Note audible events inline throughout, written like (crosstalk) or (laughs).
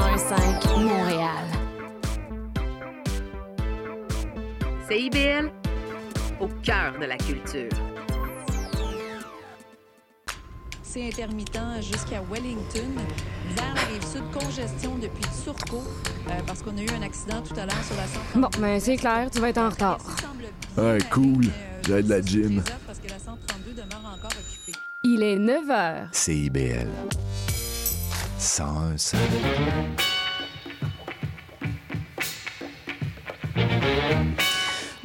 1015 Montréal. CIBL, au cœur de la culture. C'est intermittent jusqu'à Wellington. Vers la rive sud, congestion depuis Turcot euh, parce qu'on a eu un accident tout à l'heure sur la 132. Bon, ben c'est clair, tu vas être en retard. Ouais, cool. J'ai de la gym. Parce que la 132 demeure encore occupée. Il est 9 h. CIBL. 101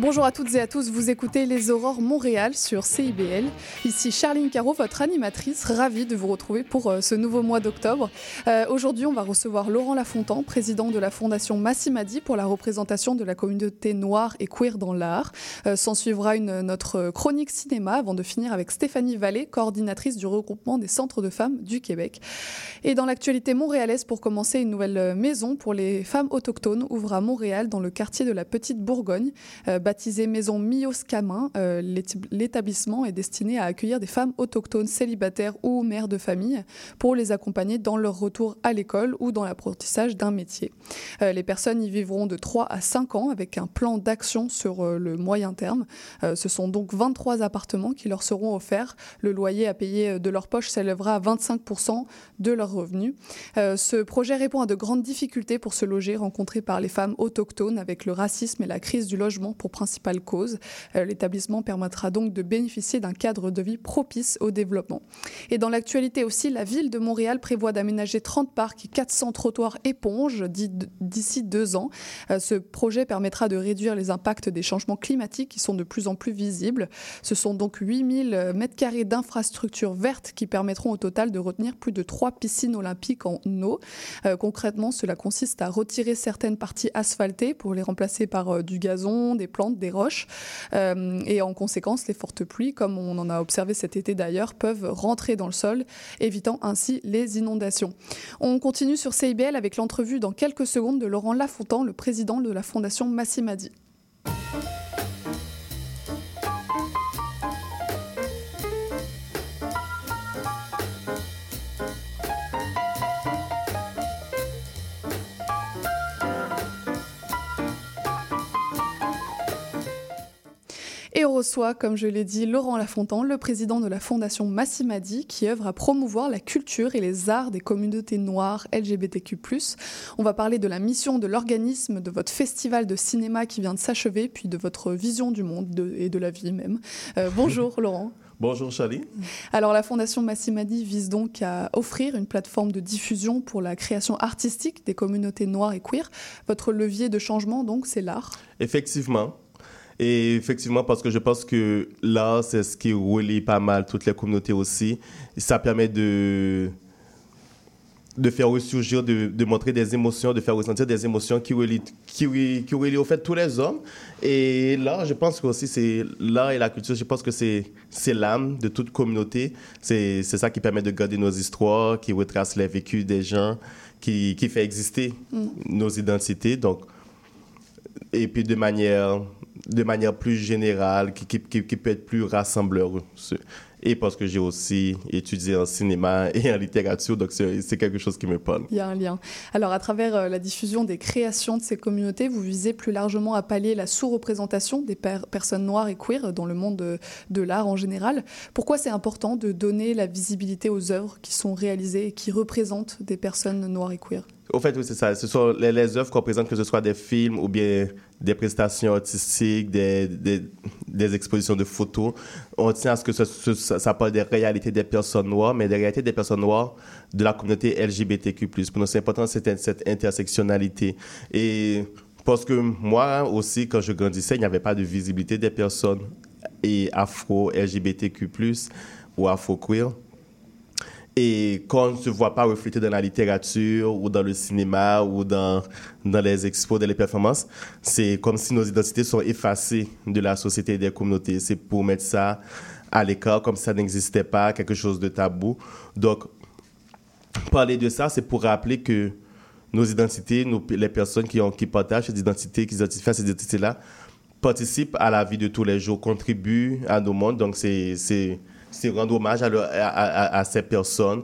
Bonjour à toutes et à tous, vous écoutez Les Aurores Montréal sur CIBL. Ici Charline Caro, votre animatrice, ravie de vous retrouver pour euh, ce nouveau mois d'octobre. Euh, Aujourd'hui, on va recevoir Laurent Lafontan, président de la Fondation Massimadi pour la représentation de la communauté noire et queer dans l'art. Euh, S'en suivra une, notre chronique cinéma avant de finir avec Stéphanie Vallée, coordinatrice du regroupement des centres de femmes du Québec. Et dans l'actualité montréalaise, pour commencer, une nouvelle maison pour les femmes autochtones ouvre à Montréal dans le quartier de la Petite Bourgogne. Euh, baptisé Maison Mios Camin, euh, l'établissement est destiné à accueillir des femmes autochtones célibataires ou mères de famille pour les accompagner dans leur retour à l'école ou dans l'apprentissage d'un métier. Euh, les personnes y vivront de 3 à 5 ans avec un plan d'action sur euh, le moyen terme. Ce sont donc 23 appartements qui leur seront offerts. Le loyer à payer de leur poche s'élèvera à 25% de leurs revenus. Ce projet répond à de grandes difficultés pour se loger rencontrées par les femmes autochtones avec le racisme et la crise du logement pour principale cause. Euh, L'établissement permettra donc de bénéficier d'un cadre de vie propice au développement. Et dans l'actualité aussi, la ville de Montréal prévoit d'aménager 30 parcs et 400 trottoirs éponges d'i- d'ici deux ans. Euh, Ce projet permettra de réduire les impacts des changements climatiques qui sont de plus en plus visibles. Ce sont donc 8000 mètres carrés d'infrastructures vertes qui permettront au total de retenir plus de trois piscines olympiques en eau. Euh, concrètement, cela consiste à retirer certaines parties asphaltées pour les remplacer par euh, du gazon, des plantes, des roches. Euh, et en conséquence, les fortes pluies, comme on en a observé cet été d'ailleurs, peuvent rentrer dans le sol, évitant ainsi les inondations. On continue sur CIBL avec l'entrevue dans quelques secondes de Laurent Lafontan, le président de la Fondation Massimadi. Et on reçoit, comme je l'ai dit, Laurent Lafontan, le président de la Fondation Massimadi, qui œuvre à promouvoir la culture et les arts des communautés noires LGBTQ+. On va parler de la mission de l'organisme, de votre festival de cinéma qui vient de s'achever, puis de votre vision du monde de- et de la vie même. Euh, (laughs) bonjour Laurent. Bonjour Charlie. Alors la Fondation Massimadi vise donc à offrir une plateforme de diffusion pour la création artistique des communautés noires et queer. Votre levier de changement, donc, c'est l'art. Effectivement. Et effectivement, parce que je pense que là, c'est ce qui relie pas mal toutes les communautés aussi. Ça permet de, de faire ressurgir, de, de montrer des émotions, de faire ressentir des émotions qui relient, qui, qui relient au fait tous les hommes. Et là, je pense que aussi, c'est l'art et la culture, je pense que c'est c'est l'âme de toute communauté. C'est c'est ça qui permet de garder nos histoires, qui retrace les vécus des gens, qui, qui fait exister nos identités. Donc, et puis de manière, de manière plus générale, qui, peut être plus rassembleur. Et parce que j'ai aussi étudié en cinéma et en littérature, donc c'est quelque chose qui me parle. Il y a un lien. Alors, à travers euh, la diffusion des créations de ces communautés, vous visez plus largement à pallier la sous-représentation des per- personnes noires et queer dans le monde de, de l'art en général. Pourquoi c'est important de donner la visibilité aux œuvres qui sont réalisées et qui représentent des personnes noires et queer? Au fait, oui, c'est ça. Ce sont les, les œuvres qu'on présente, que ce soit des films ou bien des prestations artistiques, des, des, des expositions de photos. On tient à ce que ça, parle des réalités des personnes noires, mais des réalités des personnes noires de la communauté LGBTQ+. Pour nous, c'est important cette, cette intersectionnalité. Et parce que moi aussi, quand je grandissais, il n'y avait pas de visibilité des personnes afro-LGBTQ+, ou afro-queer. Et quand on ne se voit pas reflété dans la littérature ou dans le cinéma ou dans, dans les expos, dans les performances, c'est comme si nos identités sont effacées de la société et des communautés. C'est pour mettre ça à l'écart comme si ça n'existait pas, quelque chose de tabou. Donc, parler de ça, c'est pour rappeler que nos identités, les personnes qui, ont, qui partagent ces identités, qui s'identifient à ces identités-là, participent à la vie de tous les jours, contribuent à nos mondes. Donc, c'est c'est- rendre hommage à, ces personnes,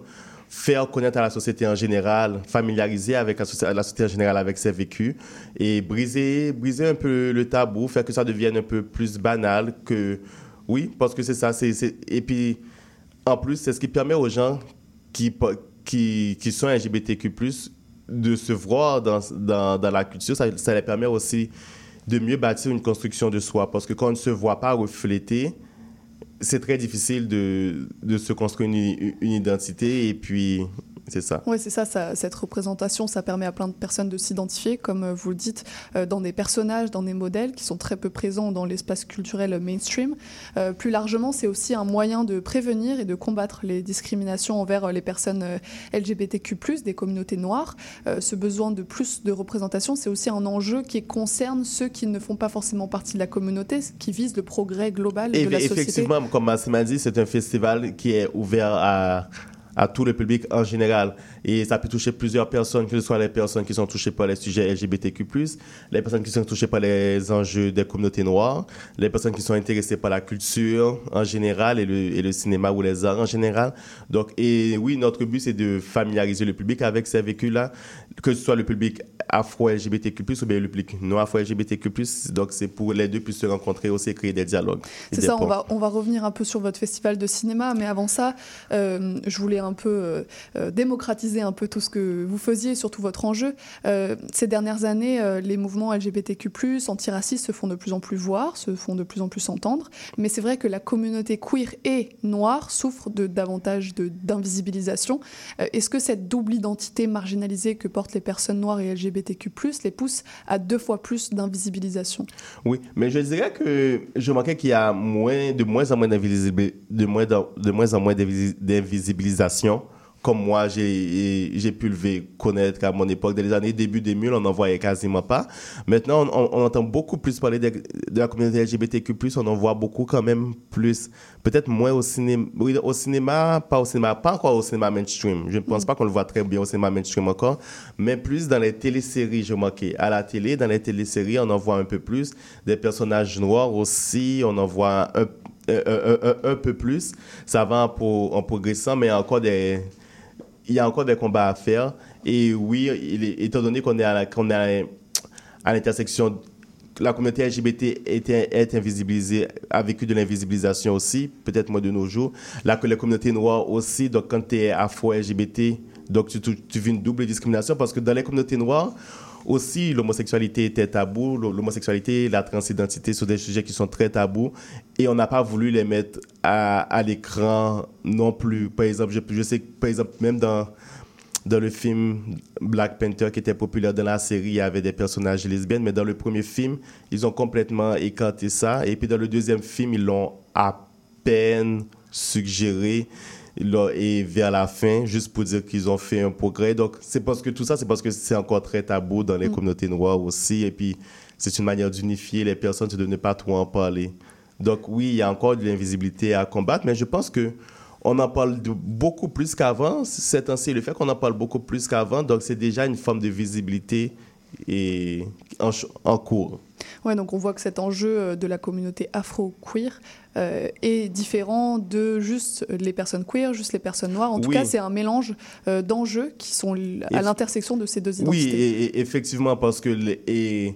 faire connaître à la société en général, familiariser avec la, soci- la société en général avec ses vécus et briser, briser un peu le tabou, faire que ça devienne un peu plus banal que... Oui, parce que c'est ça. Et puis, en plus, c'est ce qui permet aux gens qui, qui, qui sont LGBTQ+, de se voir dans la culture. Ça, ça les permet aussi de mieux bâtir une construction de soi. Parce que quand on ne se voit pas reflété, c'est très difficile de, de se construire une, une identité. Et puis, c'est ça. Oui, c'est ça, ça, cette représentation, ça permet à plein de personnes de s'identifier, comme euh, vous le dites, euh, dans des personnages, dans des modèles qui sont très peu présents dans l'espace culturel mainstream. Euh, plus largement, c'est aussi un moyen de prévenir et de combattre les discriminations envers les personnes LGBTQ+, des communautés noires. Euh, ce besoin de plus de représentation, c'est aussi un enjeu qui concerne ceux qui ne font pas forcément partie de la communauté, qui vise le progrès global Et de la société. effectivement, comme Massim a dit, c'est un festival qui est ouvert à, à tout le public en général. Et ça peut toucher plusieurs personnes, que ce soit les personnes qui sont touchées par les sujets LGBTQ+, les personnes qui sont touchées par les enjeux des communautés noires, les personnes qui sont intéressées par la culture en général et le, et le cinéma ou les arts en général. Donc, et oui, notre but, c'est de familiariser le public avec ces vécus-là, que ce soit le public afro-LGBTQ+, ou bien le public non-afro-LGBTQ+. Donc, c'est pour les deux puissent se rencontrer aussi et créer des dialogues. C'est ça, on va, on va revenir un peu sur votre festival de cinéma, mais avant ça, euh, je voulais un peu euh, euh, un peu tout ce que vous faisiez, surtout votre enjeu. Euh, ces dernières années, euh, les mouvements LGBTQ+, antiracistes se font de plus en plus voir, se font de plus en plus entendre, mais c'est vrai que la communauté queer et noire souffre de davantage d'invisibilisation. Euh, Est-ce que cette double identité marginalisée que portent les personnes noires et LGBTQ+, les pousse à deux fois plus d'invisibilisation? Oui, mais je dirais que je remarquais qu'il y a moins, de moins en moins d'invisibi- de moins, de moins en moins d'invisi- d'invisibilisation. Comme moi, j'ai pu le connaître à mon époque, dans les années début 2000, on n'en voyait quasiment pas. Maintenant, on, on- on entend beaucoup plus parler de, de la communauté LGBTQ+, on en voit beaucoup quand même plus. Peut-être moins au cinéma, oui, au cinéma, pas au cinéma, pas encore au cinéma mainstream. Je ne pense pas qu'on le voit très bien au cinéma mainstream encore, mais plus dans les téléséries, je remarquais. À la télé, dans les téléséries, on en voit un peu plus. Des personnages noirs aussi, on en voit un, un, un- un- un peu plus. Ça va en, pro- en progressant, mais encore des, il y a encore des combats à faire. Et oui, étant donné qu'on est à à à l'intersection la communauté LGBT a vécu de l'invisibilisation aussi, peut-être moins de nos jours. La, la communauté noire aussi, donc quand tu es afro-LGBT, donc tu vis une double discrimination parce que dans les communautés noires, aussi l'homosexualité était tabou, l'homosexualité, la transidentité sont des sujets qui sont très tabous et on n'a pas voulu les mettre à, l'écran non plus. Par exemple, je, sais que par exemple, même dans dans le film Black Panther qui était populaire dans la série, il y avait des personnages lesbiennes, mais dans le premier film, ils ont complètement écarté ça. Et puis dans le deuxième film, ils l'ont à peine suggéré et vers la fin, juste pour dire qu'ils ont fait un progrès. Donc c'est parce que tout ça, c'est parce que c'est encore très tabou dans les communautés noires aussi. Et puis c'est une manière d'unifier les personnes, c'est de ne pas trop en parler. Donc oui, il y a encore de l'invisibilité à combattre, mais je pense que on en parle de beaucoup plus qu'avant. C'est ainsi le fait qu'on en parle beaucoup plus qu'avant. Donc, c'est déjà une forme de visibilité et en, ch- en cours. Ouais, donc on voit que cet enjeu euh, de la communauté afro-queer euh, est différent de juste les personnes queer, juste les personnes noires. En tout Oui. cas, c'est un mélange euh, d'enjeux qui sont à l'intersection de ces deux Oui, identités. et, et effectivement, parce que et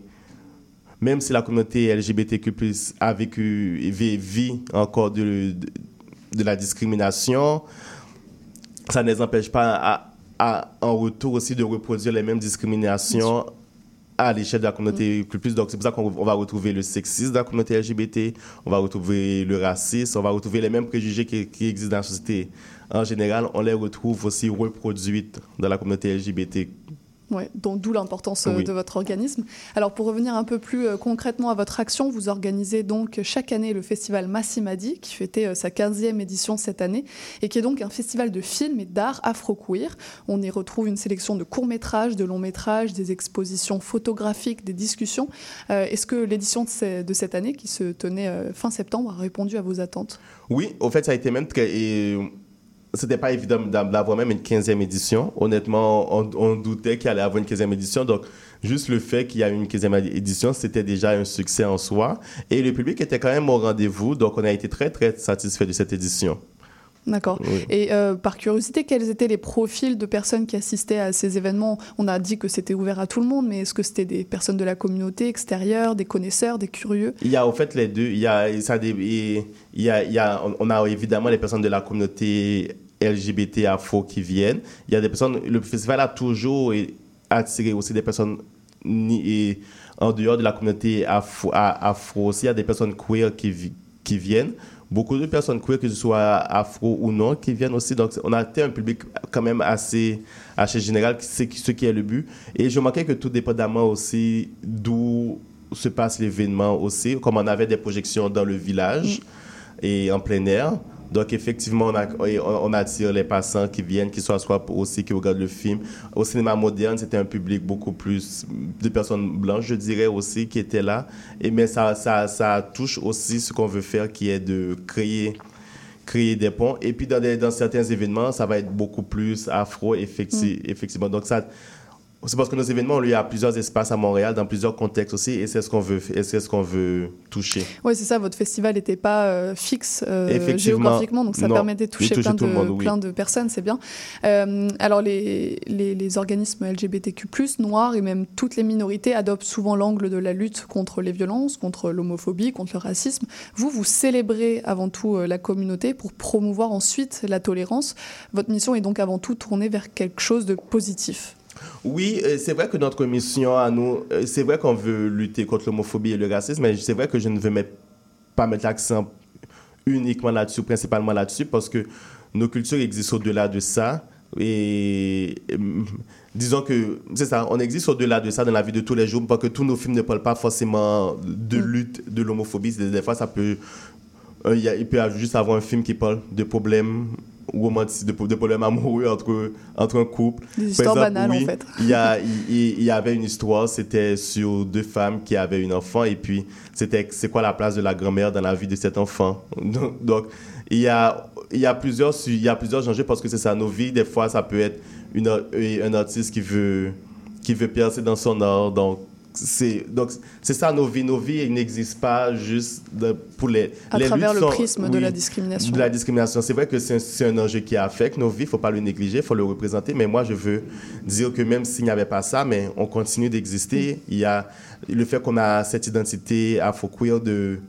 même si la communauté LGBTQ+, a vécu et vit, vit encore de, de, de la discrimination, ça ne les empêche pas à, à- en retour aussi de reproduire les mêmes discriminations à l'échelle de la communauté plus. Donc, c'est pour ça qu'on on va retrouver le sexisme dans la communauté LGBT, on va retrouver le racisme, on va retrouver les mêmes préjugés qui, qui existent dans la société en général. On les retrouve aussi reproduites dans la communauté LGBT. Ouais, donc d'où l'importance euh, Oui. de votre organisme. Alors pour revenir un peu plus euh, concrètement à votre action, vous organisez donc chaque année le festival Massimadi qui fêtait euh, sa 15e édition cette année et qui est donc un festival de films et d'art afro-queer. On y retrouve une sélection de courts-métrages, de longs-métrages, des expositions photographiques, des discussions. Est-ce que l'édition de, ce- de cette année qui se tenait fin septembre a répondu à vos attentes? Oui, au fait, ça a été même très. et C'était pas évident d'a- d'avoir même une 15e édition. Honnêtement, on, on doutait qu'il allait avoir une 15e édition. Donc, juste le fait qu'il y a eu une 15e édition, c'était déjà un succès en soi. Et le public était quand même au rendez-vous. Donc, on a été très, très satisfait de cette édition. D'accord. Oui. Et euh, par curiosité, quels étaient les profils de personnes qui assistaient à ces événements? On a dit que c'était ouvert à tout le monde, mais est-ce que c'était des personnes de la communauté extérieure, des connaisseurs, des curieux? Il y a en fait les deux. Il y a, ça, il y a, il y a, on a évidemment les personnes de la communauté LGBT afro qui viennent. Il y a des personnes. Le festival a toujours attiré aussi des personnes et en dehors de la communauté afro, afro aussi. Il y a des personnes queer qui, vi- qui viennent. Beaucoup de personnes queer, que ce soit afro ou non, qui viennent aussi. Donc, on a été un public quand même assez, assez général, c'est ce qui est le but. Et je manquais que tout dépendamment aussi d'où se passe l'événement aussi, comme on avait des projections dans le village et en plein air. Donc, effectivement, on, a, on attire les passants qui viennent, qui s'assoient aussi, qui regardent le film. Au cinéma moderne, c'était un public beaucoup plus de personnes blanches, je dirais aussi, qui étaient là. Et, mais ça, ça, ça touche aussi ce qu'on veut faire, qui est de créer créer des ponts. Et puis, dans, des- dans certains événements, ça va être beaucoup plus afro, effecti- effectivement. Donc, ça, c'est parce que nos événements ont lieu à plusieurs espaces à Montréal, dans plusieurs contextes aussi, et c'est ce qu'on veut, et c'est ce qu'on veut toucher. Oui, c'est ça, votre festival n'était pas euh, fixe euh, géographiquement, donc ça non. permettait de toucher plein, de, le monde, oui. plein de personnes, c'est bien. Euh, alors, les, les, les organismes LGBTQ, noirs et même toutes les minorités adoptent souvent l'angle de la lutte contre les violences, contre l'homophobie, contre le racisme. Vous, vous célébrez avant tout euh, la communauté pour promouvoir ensuite la tolérance. Votre mission est donc avant tout tournée vers quelque chose de positif. Oui, euh, c'est vrai que notre mission à nous, euh, c'est vrai qu'on veut lutter contre l'homophobie et le racisme, mais c'est vrai que je ne veux pas mettre l'accent uniquement là-dessus, principalement là-dessus, parce que nos cultures existent au-delà de ça. Et euh, disons que c'est ça, on existe au-delà de ça dans la vie de tous les jours, parce que tous nos films ne parlent pas forcément de lutte de l'homophobie. Des, fois, ça peut, il peut juste avoir un film qui parle de problèmes romantiques, de, de problèmes amoureux entre, entre un couple. Des histoires exemple, banales, oui, en fait. Il y, a, il, y avait une histoire, c'était sur deux femmes qui avaient un enfant, et puis c'était c'est quoi la place de la grand-mère dans la vie de cet enfant? (laughs) Donc, donc, il, y a, il, y a plusieurs, il y a plusieurs enjeux parce que c'est ça, nos vies, des fois, ça peut être une, un artiste qui veut, qui veut percer dans son art. Donc, c'est donc c'est ça nos vies nos vies n'existent pas juste de- pour les À les travers le sont- prisme de la discrimination. de la discrimination. C'est vrai que c'est un, enjeu qui affecte nos vies, il ne faut pas le négliger, il faut le représenter. Mais moi, je veux dire que même s'il n'y avait pas ça, mais on continue d'exister. Il y a le fait qu'on a cette identité afro-queer de...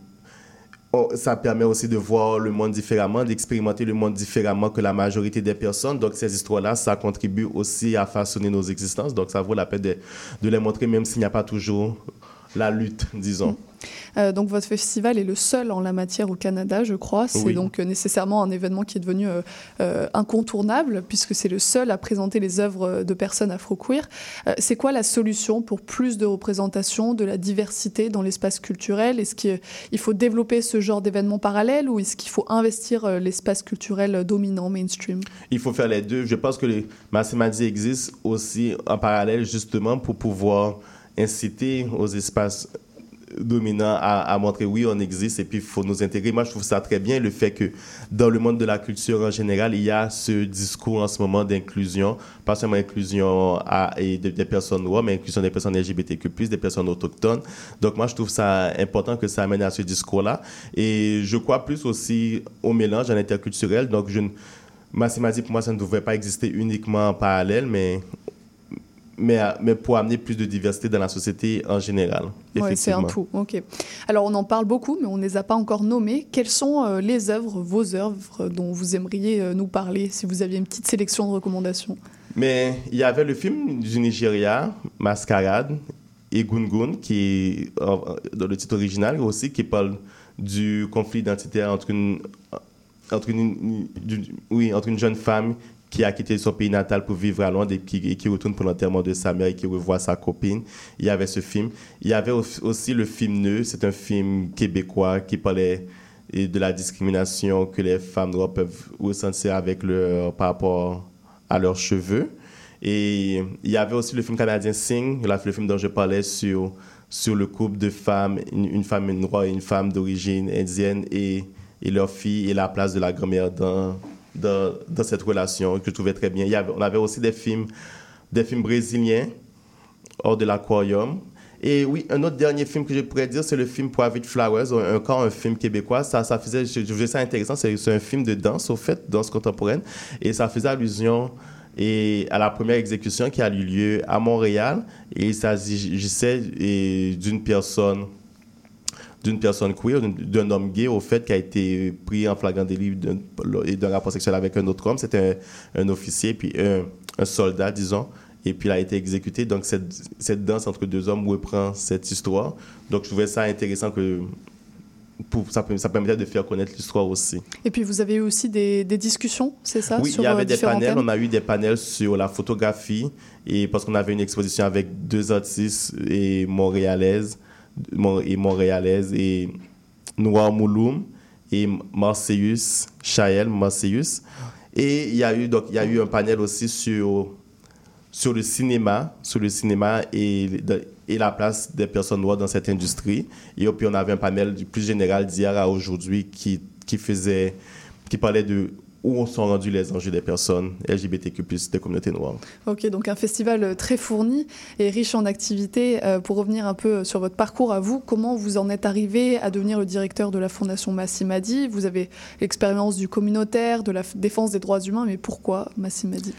on- ça permet aussi de voir le monde différemment, d'expérimenter le monde différemment que la majorité des personnes. Donc, ces histoires-là, ça contribue aussi à façonner nos existences. Donc, ça vaut la peine de les montrer, même s'il n'y a pas toujours la lutte, (laughs) disons. Euh, donc votre festival est le seul en la matière au Canada, je crois. C'est Oui. donc euh, nécessairement un événement qui est devenu euh, incontournable puisque c'est le seul à présenter les œuvres de personnes afro-queer. C'est quoi la solution pour plus de représentation, de la diversité dans l'espace culturel? Est-ce qu'il il faut développer ce genre d'événements parallèles ou est-ce qu'il faut investir l'espace culturel dominant, mainstream? Il faut faire les deux. Je pense que les Massimadi existe aussi en parallèle justement pour pouvoir inciter aux espaces dominants à, montrer oui, on existe et puis il faut nous intégrer. Moi, je trouve ça très bien le fait que dans le monde de la culture en général, il y a ce discours en ce moment d'inclusion, pas seulement inclusion et de- des personnes noires, mais inclusion des personnes LGBTQ+, des personnes autochtones. Donc moi, je trouve ça important que ça amène à ce discours-là. Et je crois plus aussi au mélange, à l'interculturel. Donc je ne Massimadi, pour moi, ça ne devrait pas exister uniquement en parallèle, mais, mais, mais pour amener plus de diversité dans la société en général. Ouais, c'est un tout. Ok. Alors on en parle beaucoup, mais on ne les a pas encore nommés. Quelles sont euh, les œuvres, vos œuvres dont vous aimeriez euh, nous parler, si vous aviez une petite sélection de recommandations? Mais il y avait le film du Nigeria, Mascarade, et Gungun, qui est euh, dans le titre original aussi, qui parle du conflit identitaire entre une, entre une, oui, entre une jeune femme qui a quitté son pays natal pour vivre à Londres et qui, et qui retourne pour l'enterrement de sa mère et qui revoit sa copine. Il y avait ce film. Il y avait au- aussi le film Nœud, c'est un film québécois qui parlait de la discrimination que les femmes noires peuvent ressentir avec leur, par rapport à leurs cheveux. Et il y avait aussi le film canadien Sing, le film dont je parlais sur, sur le couple de femmes, une, une femme noire et une femme d'origine indienne et, et leur fille et la place de la grand-mère dans, dans, cette relation que je trouvais très bien. On avait aussi des films, des films brésiliens hors de l'aquarium. Et oui, un autre dernier film que je pourrais dire, c'est le film Private Flowers, encore un film québécois. Ça, faisait, je, trouvais ça intéressant. C'est un film de danse, au fait, danse contemporaine. Et ça faisait allusion et à la première exécution qui a eu lieu à Montréal. Et il s'agissait d'une personne d'une personne queer, d'un- homme gay, au fait, qui a été pris en flagrant délit et d'un rapport sexuel avec un autre homme. C'était un, un officier, puis un, un soldat, disons. Et puis il a été exécuté. Donc cette, cette danse entre deux hommes reprend cette histoire. Donc je trouvais ça intéressant que pour, ça, ça permettait de faire connaître l'histoire aussi. Et puis vous avez eu aussi des, des discussions, c'est ça Oui, sur il y euh, avait des panels. thèmes On a eu des panels sur la photographie et parce qu'on avait une exposition avec deux artistes et montréalaises mon- et montréalaises et Noir Mouloum et Marseillus Chael Marseillus. Et il y a eu donc il y a eu un panel aussi sur sur le cinéma, sur le cinéma et, et la place des personnes noires dans cette industrie. Et puis on avait un panel plus général d'hier à aujourd'hui qui, qui faisait, qui parlait de où sont rendus les enjeux des personnes LGBTQ+, des communautés noires. Ok, donc un festival euh, très fourni et riche en activités. Euh, pour revenir un peu sur votre parcours à vous, comment vous en êtes arrivé à devenir le directeur de la Fondation Massimadi? Vous avez l'expérience du communautaire, de la défense des droits humains, mais pourquoi Massimadi?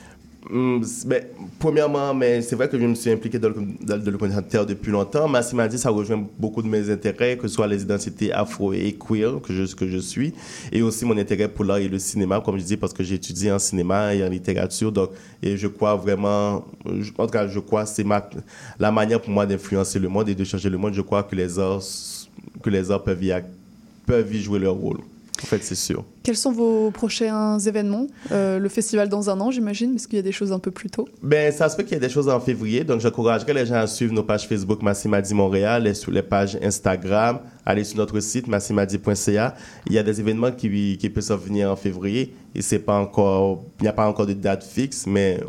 Ben, premièrement, c'est vrai que je me suis impliqué dans le, dans depuis longtemps. Massim m'a dit ça rejoint beaucoup de mes intérêts, que ce soit les identités afro et queer que je, que je suis, et aussi mon intérêt pour l'art et le cinéma, comme je dis, parce que j'ai étudié en cinéma et en littérature. Donc, et je crois vraiment, en tout cas, je crois que c'est ma, la manière pour moi d'influencer le monde et de changer le monde. Je crois que les arts, que les arts peuvent y, peuvent y jouer leur rôle. En fait, c'est sûr. Quels sont vos prochains événements? Euh, Le festival dans un an, j'imagine, parce qu'il y a des choses un peu plus tôt. Ben, ça se peut qu'il y ait des choses en février, donc j'encouragerais les gens à suivre nos pages Facebook Massimadi Montréal et sur les pages Instagram, aller sur notre site massimadi.ca. Il y a des événements qui, qui peuvent venir en février et c'est pas encore, il n'y a pas encore de date fixe, mais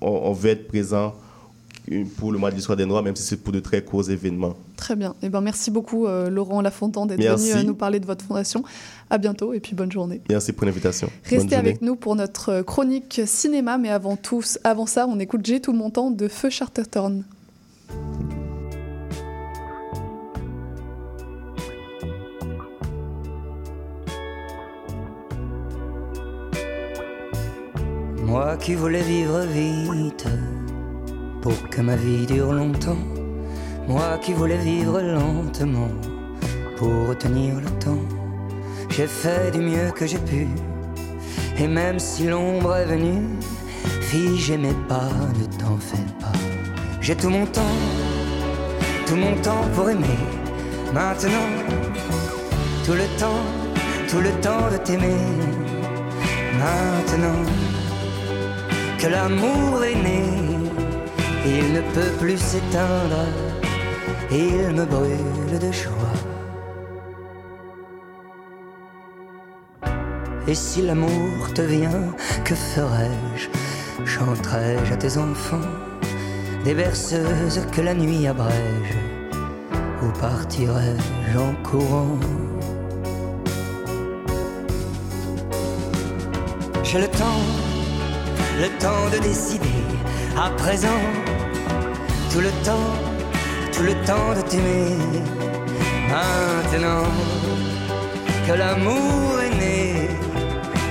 on, on veut être présent pour le mois de l'histoire des Noirs, même si c'est pour de très courts événements. Très bien. Eh ben, merci beaucoup, euh, Laurent Lafontan, d'être Merci. venu euh, nous parler de votre fondation. À bientôt et puis bonne journée. Merci pour l'invitation. Restez avec nous pour notre euh, chronique cinéma, mais avant, tout, avant ça, on écoute J'ai tout mon temps de Feu Charterton. Moi qui voulais vivre vite pour que ma vie dure longtemps. Moi qui voulais vivre lentement pour retenir le temps. J'ai fait du mieux que j'ai pu. Et même si l'ombre est venue, fille, j'aimais pas, ne t'en fais pas. J'ai tout mon temps, tout mon temps pour aimer. Maintenant, tout le temps, tout le temps de t'aimer. Maintenant que l'amour est né, il ne peut plus s'éteindre, il me brûle de joie. Et si l'amour te vient, que ferais-je Chanterai-je à tes enfants? Des berceuses que la nuit abrège? Ou partirai-je en courant? J'ai le temps, le temps de décider à présent. Tout le temps, tout le temps de t'aimer. Maintenant que l'amour est né,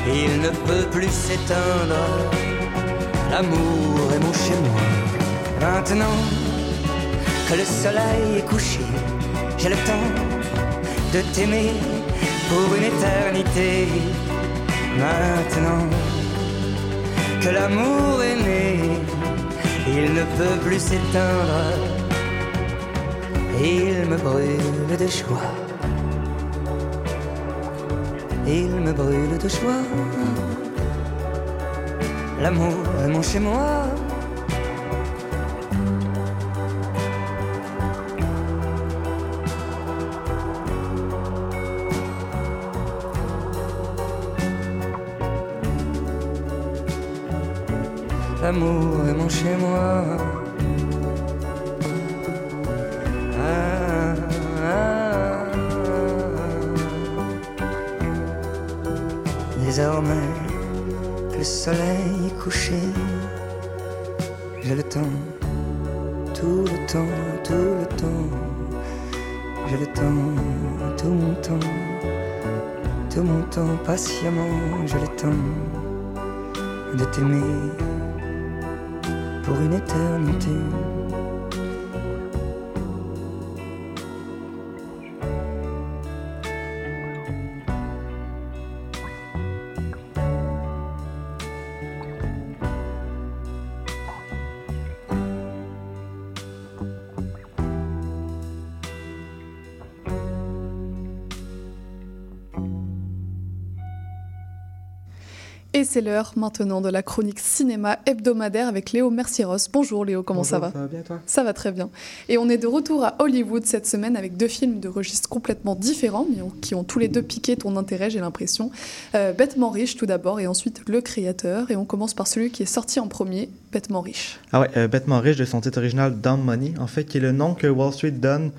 il ne peut plus s'éteindre. L'amour est mon chez moi. Maintenant que le soleil est couché, j'ai le temps de t'aimer pour une éternité. Maintenant que l'amour est né, il ne peut plus s'éteindre. Il me brûle de joie. Il me brûle de joie. L'amour est mon chez moi. L'amour est mon chez moi. Ah. Désormais le soleil couché, j'ai le temps tout le temps, tout le temps. J'ai le temps, tout mon temps, tout mon temps, patiemment, j'ai le temps de t'aimer pour une éternité. C'est l'heure maintenant de la chronique cinéma hebdomadaire avec Léo Mercieros. Bonjour Léo, comment ça va Ça va bien toi? Ça va très bien. Et on est de retour à Hollywood cette semaine avec deux films de registres complètement différents, mais qui ont tous les deux piqué ton intérêt, j'ai l'impression. Euh, Bêtement riche tout d'abord, et ensuite Le Créateur. Et on commence par celui qui est sorti en premier, Bêtement riche. Ah ouais, euh, Bêtement riche de son titre original Dumb Money, en fait, qui est le nom que Wall Street donne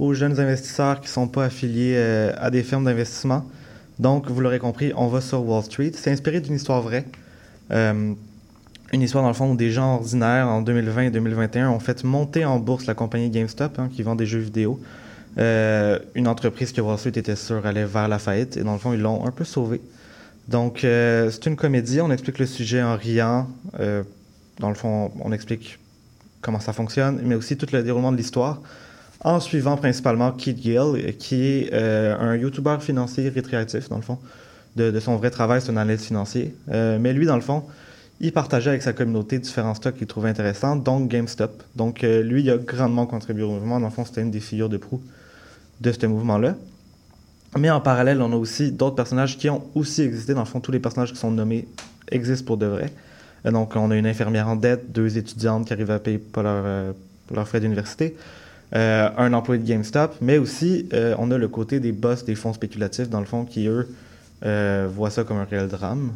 aux jeunes investisseurs qui ne sont pas affiliés euh, à des firmes d'investissement. Donc, vous l'aurez compris, on va sur Wall Street. C'est inspiré d'une histoire vraie. Euh, une histoire, dans le fond, où des gens ordinaires, en 2020 et 2021, ont fait monter en bourse la compagnie GameStop, hein, qui vend des jeux vidéo. Euh, une entreprise que Wall Street était sûr allait vers la faillite. Et dans le fond, ils l'ont un peu sauvée. Donc, euh, c'est une comédie. On explique le sujet en riant. Dans le fond, on explique comment ça fonctionne, mais aussi tout le déroulement de l'histoire en suivant principalement Keith Gill, qui est euh, un YouTuber financier récréatif, dans le fond. De, son vrai travail, c'est un analyste financier. Euh, mais lui, dans le fond, il partageait avec sa communauté différents stocks qu'il trouvait intéressants, donc GameStop. Donc euh, lui, il a grandement contribué au mouvement. Dans le fond, c'était une des figures de proue de ce mouvement-là. Mais en parallèle, on a aussi d'autres personnages qui ont aussi existé. Dans le fond, tous les personnages qui sont nommés existent pour de vrai. Donc, on a une infirmière en dette, deux étudiantes qui arrivent à payer pas leur, leurs frais d'université, euh, un employé de GameStop, mais aussi euh, on a le côté des boss des fonds spéculatifs, dans le fond, qui eux euh, voient ça comme un réel drame.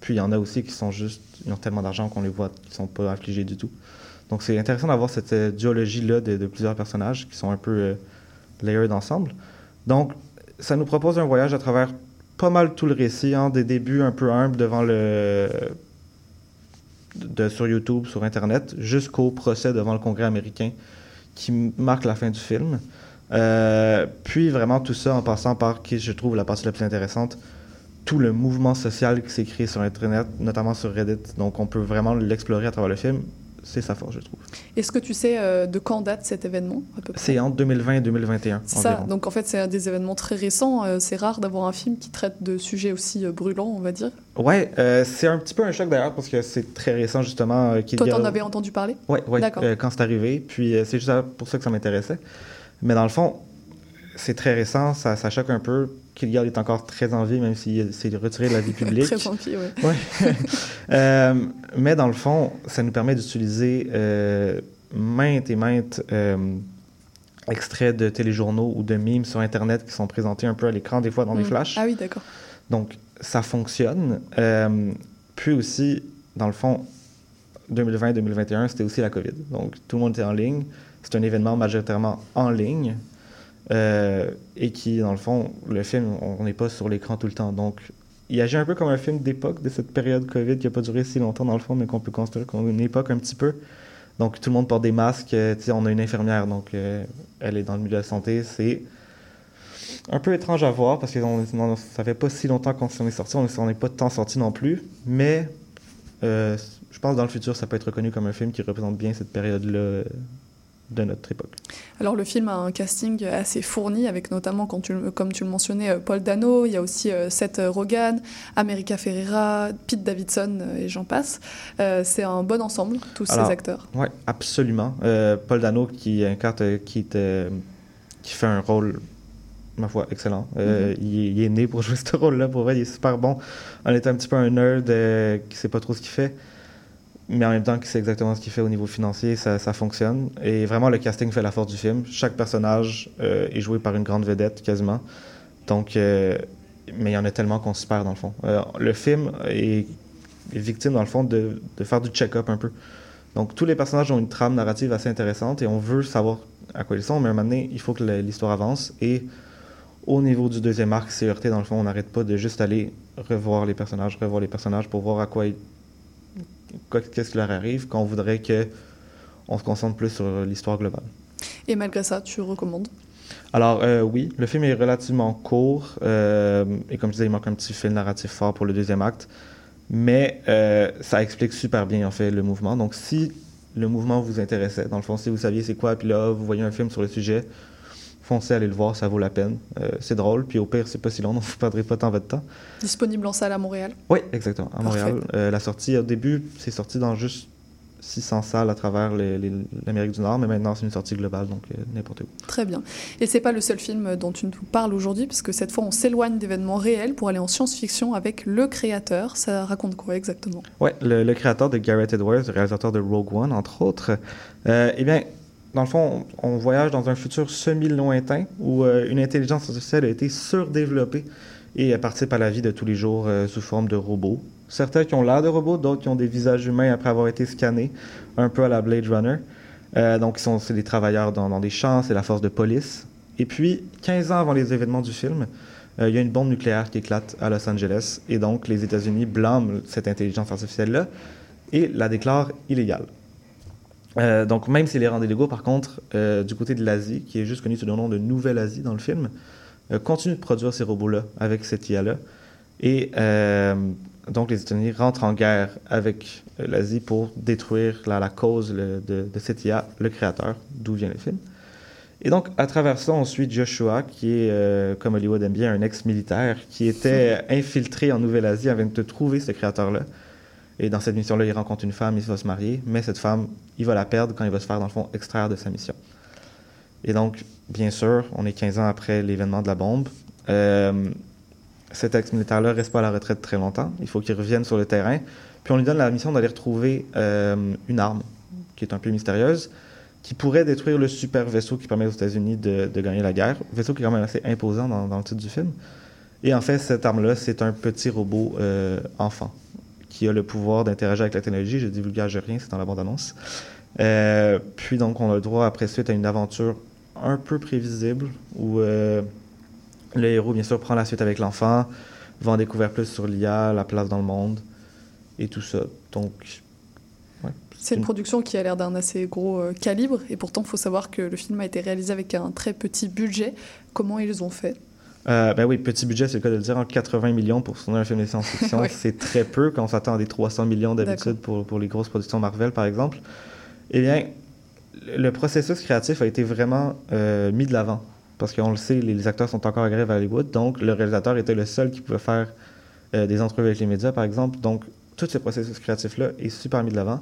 Puis il y en a aussi qui sont juste, ils ont tellement d'argent qu'on les voit, qui sont pas affligés du tout. Donc c'est intéressant d'avoir cette duologie-là de, plusieurs personnages qui sont un peu layered ensemble. Donc ça nous propose un voyage à travers pas mal tout le récit, hein, des débuts un peu humbles devant le sur YouTube, sur Internet, jusqu'au procès devant le Congrès américain qui marque la fin du film. Euh, puis vraiment tout ça en passant par, qui je trouve la partie la plus intéressante, tout le mouvement social qui s'est créé sur Internet, notamment sur Reddit. Donc on peut vraiment l'explorer à travers le film. C'est sa force, je trouve. Est-ce que tu sais euh, de quand date cet événement à peu près? C'est entre 2020 et 2021 C'est ça, environ. donc en fait c'est des événements très récents, euh, c'est rare d'avoir un film qui traite de sujets aussi euh, brûlants, on va dire. Ouais, c'est un petit peu un choc d'ailleurs parce que c'est très récent justement. Toi t'en avais entendu parler? Ouais, ouais, D'accord. quand c'est arrivé. Puis c'est juste pour ça que ça m'intéressait. Mais dans le fond, c'est très récent, ça, ça choque un peu. Kilgall est encore très en vie, même s'il s'est retiré de la vie (laughs) publique. Très ouais. Ouais. (laughs) Euh, mais dans le fond, ça nous permet d'utiliser euh, maintes et maintes euh, extraits de téléjournaux ou de mimes sur Internet qui sont présentés un peu à l'écran, des fois dans des Mm. flashs. Ah oui, d'accord. Donc, ça fonctionne. Puis aussi, dans le fond, 2020-2021, c'était aussi la COVID. Donc, tout le monde était en ligne. C'est un événement majoritairement en ligne. Euh, et qui, dans le fond, le film, on n'est pas sur l'écran tout le temps. Donc, il agit un peu comme un film d'époque de cette période COVID qui n'a pas duré si longtemps, dans le fond, mais qu'on peut considérer comme une époque un petit peu. Donc, tout le monde porte des masques. euh, on a une infirmière, donc euh, elle est dans le milieu de la santé. C'est un peu étrange à voir parce que on- on- ça fait pas si longtemps qu'on s'en est sorti, on n'est pas tant sorti non plus, mais je pense que dans le futur, ça peut être reconnu comme un film qui représente bien cette période-là de notre époque. Alors le film a un casting assez fourni avec notamment, quand tu, le- comme tu le mentionnais, euh, Paul Dano, il y a aussi euh, Seth Rogen, America Ferrera, Pete Davidson euh, et j'en passe. Euh, c'est un bon ensemble, tous Alors, ces acteurs. Oui, absolument. Euh, Paul Dano qui incarne, qui, qui fait un rôle, ma foi, excellent. Euh, il, est- il est né pour (laughs) jouer ce rôle-là, pour vrai, il est super bon. On est un petit peu un nerd euh, qui sait pas trop ce qu'il fait, mais en même temps sait exactement ce qu'il fait au niveau financier, ça, fonctionne. Et vraiment, le casting fait la force du film. Chaque personnage euh, est joué par une grande vedette, quasiment. Donc, euh, mais il y en a tellement qu'on se perd, dans le fond. Euh, le film est, victime, dans le fond, de, faire du check-up un peu. Donc, tous les personnages ont une trame narrative assez intéressante et on veut savoir à quoi ils sont, mais à un moment donné, il faut que l'histoire avance. Et au niveau du deuxième arc, c'est heurté, dans le fond, on n'arrête pas de juste aller revoir les personnages, revoir les personnages pour voir à quoi ils- qu'est-ce qui leur arrive, qu'on voudrait que on se concentre plus sur l'histoire globale. Et malgré ça, tu recommandes? Alors, euh, oui, le film est relativement court. euh, et comme je disais, il manque un petit fil narratif fort pour le deuxième acte. Mais euh, ça explique super bien, en fait, le mouvement. Donc, si le mouvement vous intéressait, dans le fond, si vous saviez c'est quoi, puis là, vous voyez un film sur le sujet, foncez, allez le voir, ça vaut la peine. Euh, c'est drôle, puis au pire, c'est pas si long, (laughs) donc vous ne perdrez pas tant votre temps. Disponible en salle à Montréal Oui, exactement, à Parfait. Montréal. Euh, la sortie, au début, c'est sorti dans juste 600 salles à travers l'Amérique du Nord, mais maintenant, c'est une sortie globale, donc euh, n'importe où. Très bien. Et c'est pas le seul film dont tu nous parles aujourd'hui, parce que cette fois, on s'éloigne d'événements réels pour aller en science-fiction avec le créateur. Ça raconte quoi exactement? Ouais, le, le créateur de Garrett Edwards, le réalisateur de Rogue One, entre autres, eh bien, dans le fond, on, voyage dans un futur semi-lointain où euh, une intelligence artificielle a été surdéveloppée et elle participe à la vie de tous les jours euh, sous forme de robots. Certains qui ont l'air de robots, d'autres qui ont des visages humains après avoir été scannés, un peu à la Blade Runner. Euh, donc, c'est des travailleurs dans, dans des champs, c'est la force de police. Et puis, 15 ans avant les événements du film, euh, il y a une bombe nucléaire qui éclate à Los Angeles. Et donc, les États-Unis blâment cette intelligence artificielle-là et la déclarent illégale. Euh, donc, même s'il est rendu illégaux, par contre, euh, du côté de l'Asie, qui est juste connu sous le nom de Nouvelle-Asie dans le film, euh, continue de produire ces robots-là avec cette IA-là. Et euh, donc, les États-Unis rentrent en guerre avec l'Asie pour détruire la, cause de, cette IA, le créateur, d'où vient le film. Et donc, à travers ça, on suit Joshua, qui est, comme Hollywood aime bien, un ex-militaire, qui était infiltré en Nouvelle-Asie afin de trouver ce créateur-là. Et dans cette mission-là, il rencontre une femme, il va se marier, mais cette femme, il va la perdre quand il va se faire, dans le fond, extraire de sa mission. Et donc, bien sûr, on est 15 ans après l'événement de la bombe. Euh, cet ex-militaire-là reste pas à la retraite très longtemps. Il faut qu'il revienne sur le terrain. Puis on lui donne la mission d'aller retrouver euh, une arme qui est un peu mystérieuse, qui pourrait détruire le super vaisseau qui permet aux États-Unis de, gagner la guerre. Vaisseau qui est quand même assez imposant dans, dans le titre du film. Et en fait, cette arme-là, c'est un petit robot euh, enfant qui a le pouvoir d'interagir avec la technologie. Je divulgage rien, c'est dans la bande-annonce. Euh, puis donc, on a le droit après suite à une aventure un peu prévisible où euh, le héros, bien sûr, prend la suite avec l'enfant, va en découvrir plus sur l'IA, la place dans le monde et tout ça. Donc, ouais, C'est une une- production qui a l'air d'un assez gros euh, calibre, et pourtant, il faut savoir que le film a été réalisé avec un très petit budget. Comment ils ont fait? Euh, ben oui, petit budget, c'est le cas de le dire, en 80 millions pour tourner un film de science-fiction, (laughs) c'est très peu quand on s'attend à des 300 millions d'habitude pour, pour les grosses productions Marvel, par exemple. Eh bien, le processus créatif a été vraiment euh, mis de l'avant. Parce qu'on le sait, les, les acteurs sont encore à grève à Hollywood, donc le réalisateur était le seul qui pouvait faire euh, des entrevues avec les médias, par exemple. Donc, tout ce processus créatif-là est super mis de l'avant.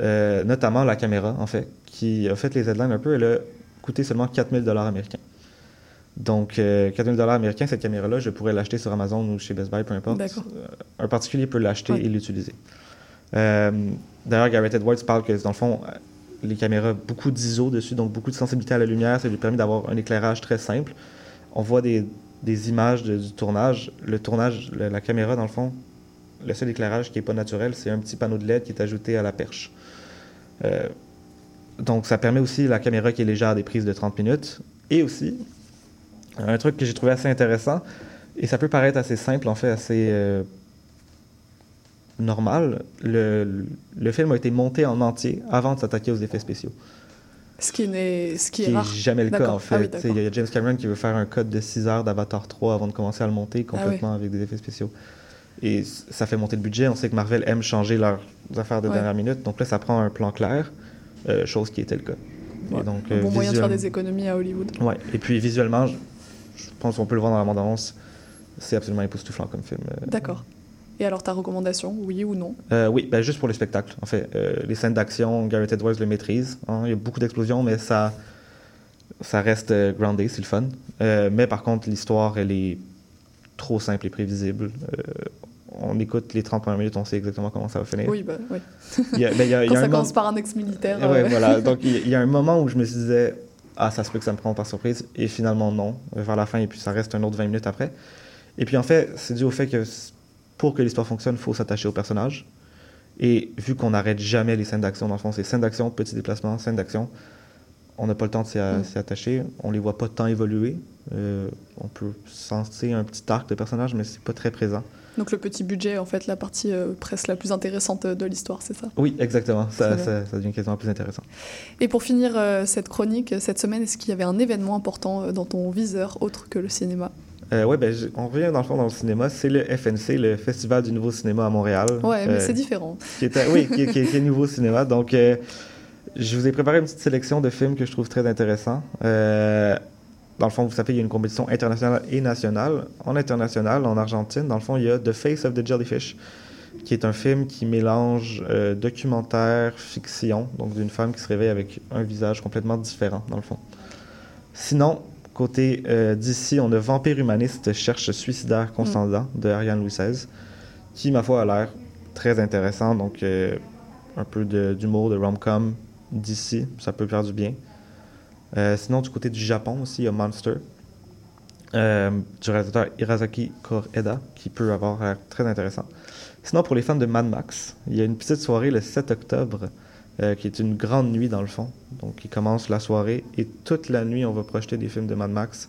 Notamment la caméra, en fait, qui a fait les headlines un peu. Elle a coûté seulement 4000 dollars américains. Donc, euh, 4000 dollars américains, cette caméra-là, je pourrais l'acheter sur Amazon ou chez Best Buy, peu importe. D'accord. Euh, un particulier peut l'acheter Ouais. et l'utiliser. Euh, D'ailleurs, Garrett Edwards parle que, dans le fond, les caméras, beaucoup d'ISO dessus, donc beaucoup de sensibilité à la lumière, ça lui permet d'avoir un éclairage très simple. On voit des, des images de- du tournage. Le tournage, le- la caméra, dans le fond, le seul éclairage qui n'est pas naturel, c'est un petit panneau de LED qui est ajouté à la perche. Euh, donc, ça permet aussi la caméra qui est légère des prises de 30 minutes. Et aussi, un truc que j'ai trouvé assez intéressant, et ça peut paraître assez simple, en fait, assez euh, normal, le, le film a été monté en entier avant de s'attaquer aux effets spéciaux. Ce qui, n'est, ce qui est rare. jamais le cas, en fait. Ah oui, Tu sais, Il y a James Cameron qui veut faire un code de 6 heures d'Avatar 3 avant de commencer à le monter complètement avec des effets spéciaux. Et ça fait monter le budget. On sait que Marvel aime changer leurs affaires de Ouais. dernière minute. Donc là, ça prend un plan clair, euh, chose qui était le cas. Ouais. Et donc, Un euh, bon moyen de faire des économies à Hollywood. Ouais. Et puis visuellement, je, pense qu'on peut le voir dans la bande-annonce. C'est absolument époustouflant comme film. euh. D'accord. Et alors, ta recommandation, oui ou non? Euh, oui, ben, juste pour le spectacle, en fait. Euh, les scènes d'action, Garrett Edwards le maîtrise. hein. Il y a beaucoup d'explosions, mais ça, ça reste euh, groundé, c'est le fun. Mais par contre, l'histoire, elle est trop simple et prévisible. On écoute les 30 premières minutes, on sait exactement comment ça va finir. Oui, oui. Il y a, ben, il y a- il y (laughs) Quand a ça commence moment- par un ex-militaire. Euh, voilà. (laughs) Donc, il y, a un moment où je me suis disais, ah, ça se peut que ça me prend par surprise. Et finalement, non. Vers la fin, et puis ça reste un autre 20 minutes après. Et puis, en fait, c'est dû au fait que pour que l'histoire fonctionne, il faut s'attacher au personnage. Et vu qu'on n'arrête jamais les scènes d'action, dans le fond, c'est scènes d'action, petits déplacements, scènes d'action. On n'a pas le temps de s'y Mm. attacher. On les voit pas tant évoluer. Euh, on peut sentir un petit arc de personnage, mais c'est pas très présent. Donc le petit budget, en fait, la partie euh, presque la plus intéressante de l'histoire, c'est ça? Oui, exactement. Ça, ça, ça devient quasiment plus intéressant. Et pour finir euh, cette chronique, cette semaine, est-ce qu'il y avait un événement important euh, dans ton viseur autre que le cinéma? Euh, oui, ben, on revient dans le fond dans le cinéma. C'est le FNC, le Festival du Nouveau Cinéma à Montréal. Ouais, mais Euh, c'est différent. qui était, oui, qui, qui- qui est nouveau cinéma. Donc, euh, je vous ai préparé une petite sélection de films que je trouve très intéressants. Dans le fond, vous savez, il y a une compétition internationale et nationale. En international, en Argentine, dans le fond, il y a The Face of the Jellyfish, qui est un film qui mélange euh, documentaire, fiction, donc d'une femme qui se réveille avec un visage complètement différent, dans le fond. Sinon, côté euh, d'ici, on a Vampire humaniste cherche suicidaire Constanda de Ariane Louis XVI, qui, ma foi, a l'air très intéressant. Donc, euh, un peu de- d'humour, de, rom-com d'ici, ça peut faire du bien. Euh, sinon, du côté du Japon aussi, il y a Monster, euh, du réalisateur Hirazaki Koreda, qui peut avoir l'air très intéressant. Sinon, pour les fans de Mad Max, il y a une petite soirée le 7 octobre, euh, qui est une grande nuit dans le fond. Donc, il commence la soirée et toute la nuit, on va projeter des films de Mad Max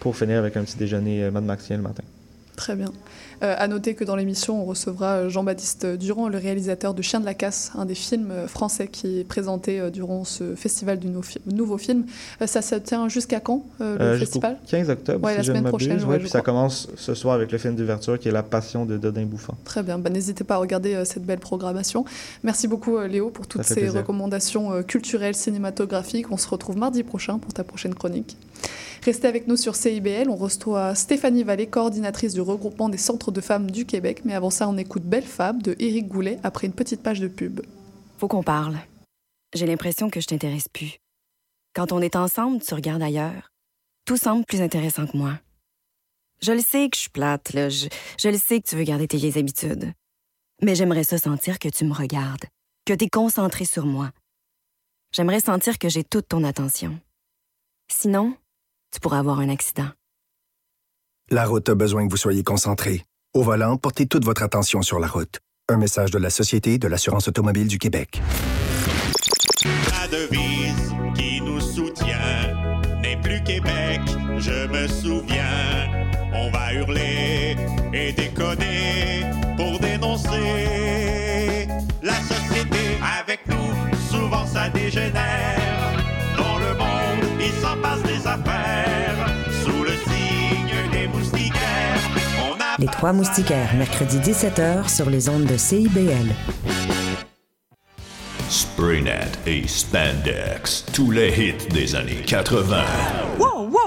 pour finir avec un petit déjeuner euh, Mad Maxien le matin. Très bien. Euh, à noter que dans l'émission, on recevra euh, Jean-Baptiste Durand, le réalisateur de Chien de la Casse, un des films euh, français qui est présenté euh, durant ce festival du nou- nouveau film. Euh, ça se tient jusqu'à quand, euh, le Euh, festival? 15 octobre, Ouais, si la je semaine prochaine, Ouais, ouais, puis ça commence ce soir avec le film d'ouverture qui est La Passion de Dodin Bouffant. Très bien, bah, n'hésitez pas à regarder euh, cette belle programmation. Merci beaucoup euh, Léo pour toutes ces plaisir. recommandations euh, culturelles, cinématographiques. On se retrouve mardi prochain pour ta prochaine chronique. Restez avec nous sur CIBL, on reçoit Stéphanie Vallée, coordinatrice du regroupement des centres de femmes du Québec. Mais avant ça, on écoute Belle Femme de Éric Goulet après une petite page de pub. Faut qu'on parle. J'ai l'impression que je t'intéresse plus. Quand on est ensemble, tu regardes ailleurs. Tout semble plus intéressant que moi. Je le sais que je suis plate, là. Je, je le sais que tu veux garder tes vieilles habitudes. Mais j'aimerais ça sentir que tu me regardes, que tu es concentré sur moi. J'aimerais sentir que j'ai toute ton attention. Sinon, tu pourrais avoir un accident. La route a besoin que vous soyez concentré. Au volant, portez toute votre attention sur la route. Un message de la Société de l'assurance automobile du Québec. La devise qui nous soutient n'est plus Québec, je me souviens. On va hurler et déconner Trois Moustiquaires, mercredi 17h sur les ondes de CIBL. Spraynet et Spandex, tous les hits des années 80. Wow,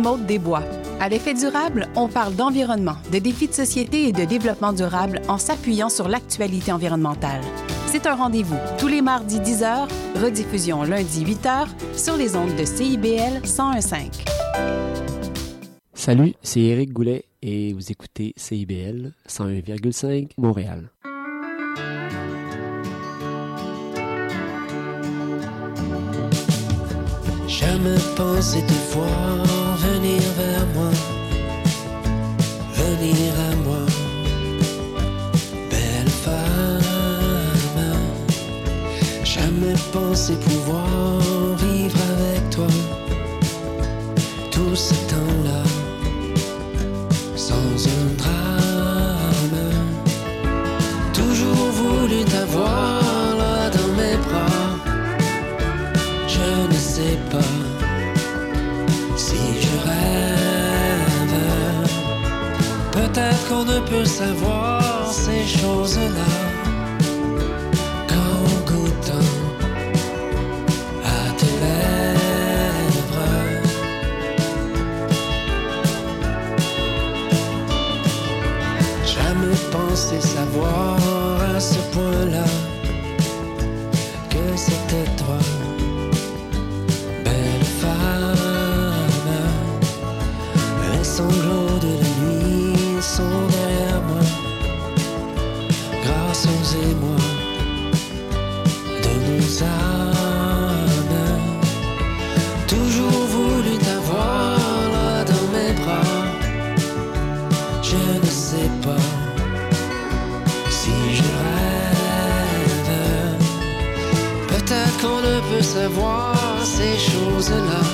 Maude Desbois. À l'effet durable, on parle d'environnement, de défis de société et de développement durable en s'appuyant sur l'actualité environnementale. C'est un rendez-vous tous les mardis 10h, rediffusion lundi 8h sur les ondes de CIBL 101.5. Salut, c'est Éric Goulet et vous écoutez CIBL 101,5 Montréal. Jamais pensé te voir venir vers venir à moi, belle femme. Jamais pensé pouvoir vivre avec toi tout ce temps-là, peut savoir ces choses-là qu'en goûtant à tes lèvres. Jamais pensé savoir savoir ces choses-là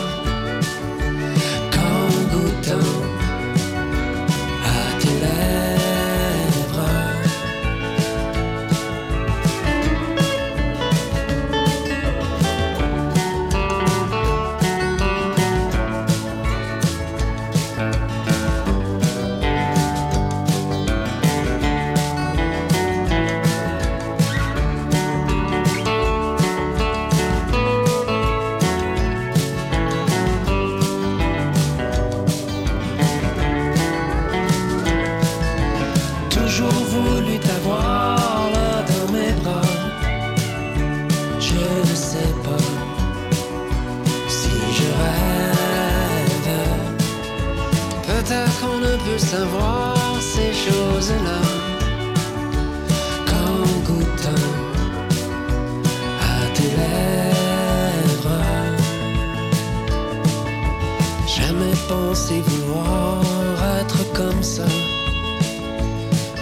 Qu'on ne peut savoir ces choses-là qu'en goûtant à tes lèvres. Jamais pensé vouloir être comme ça.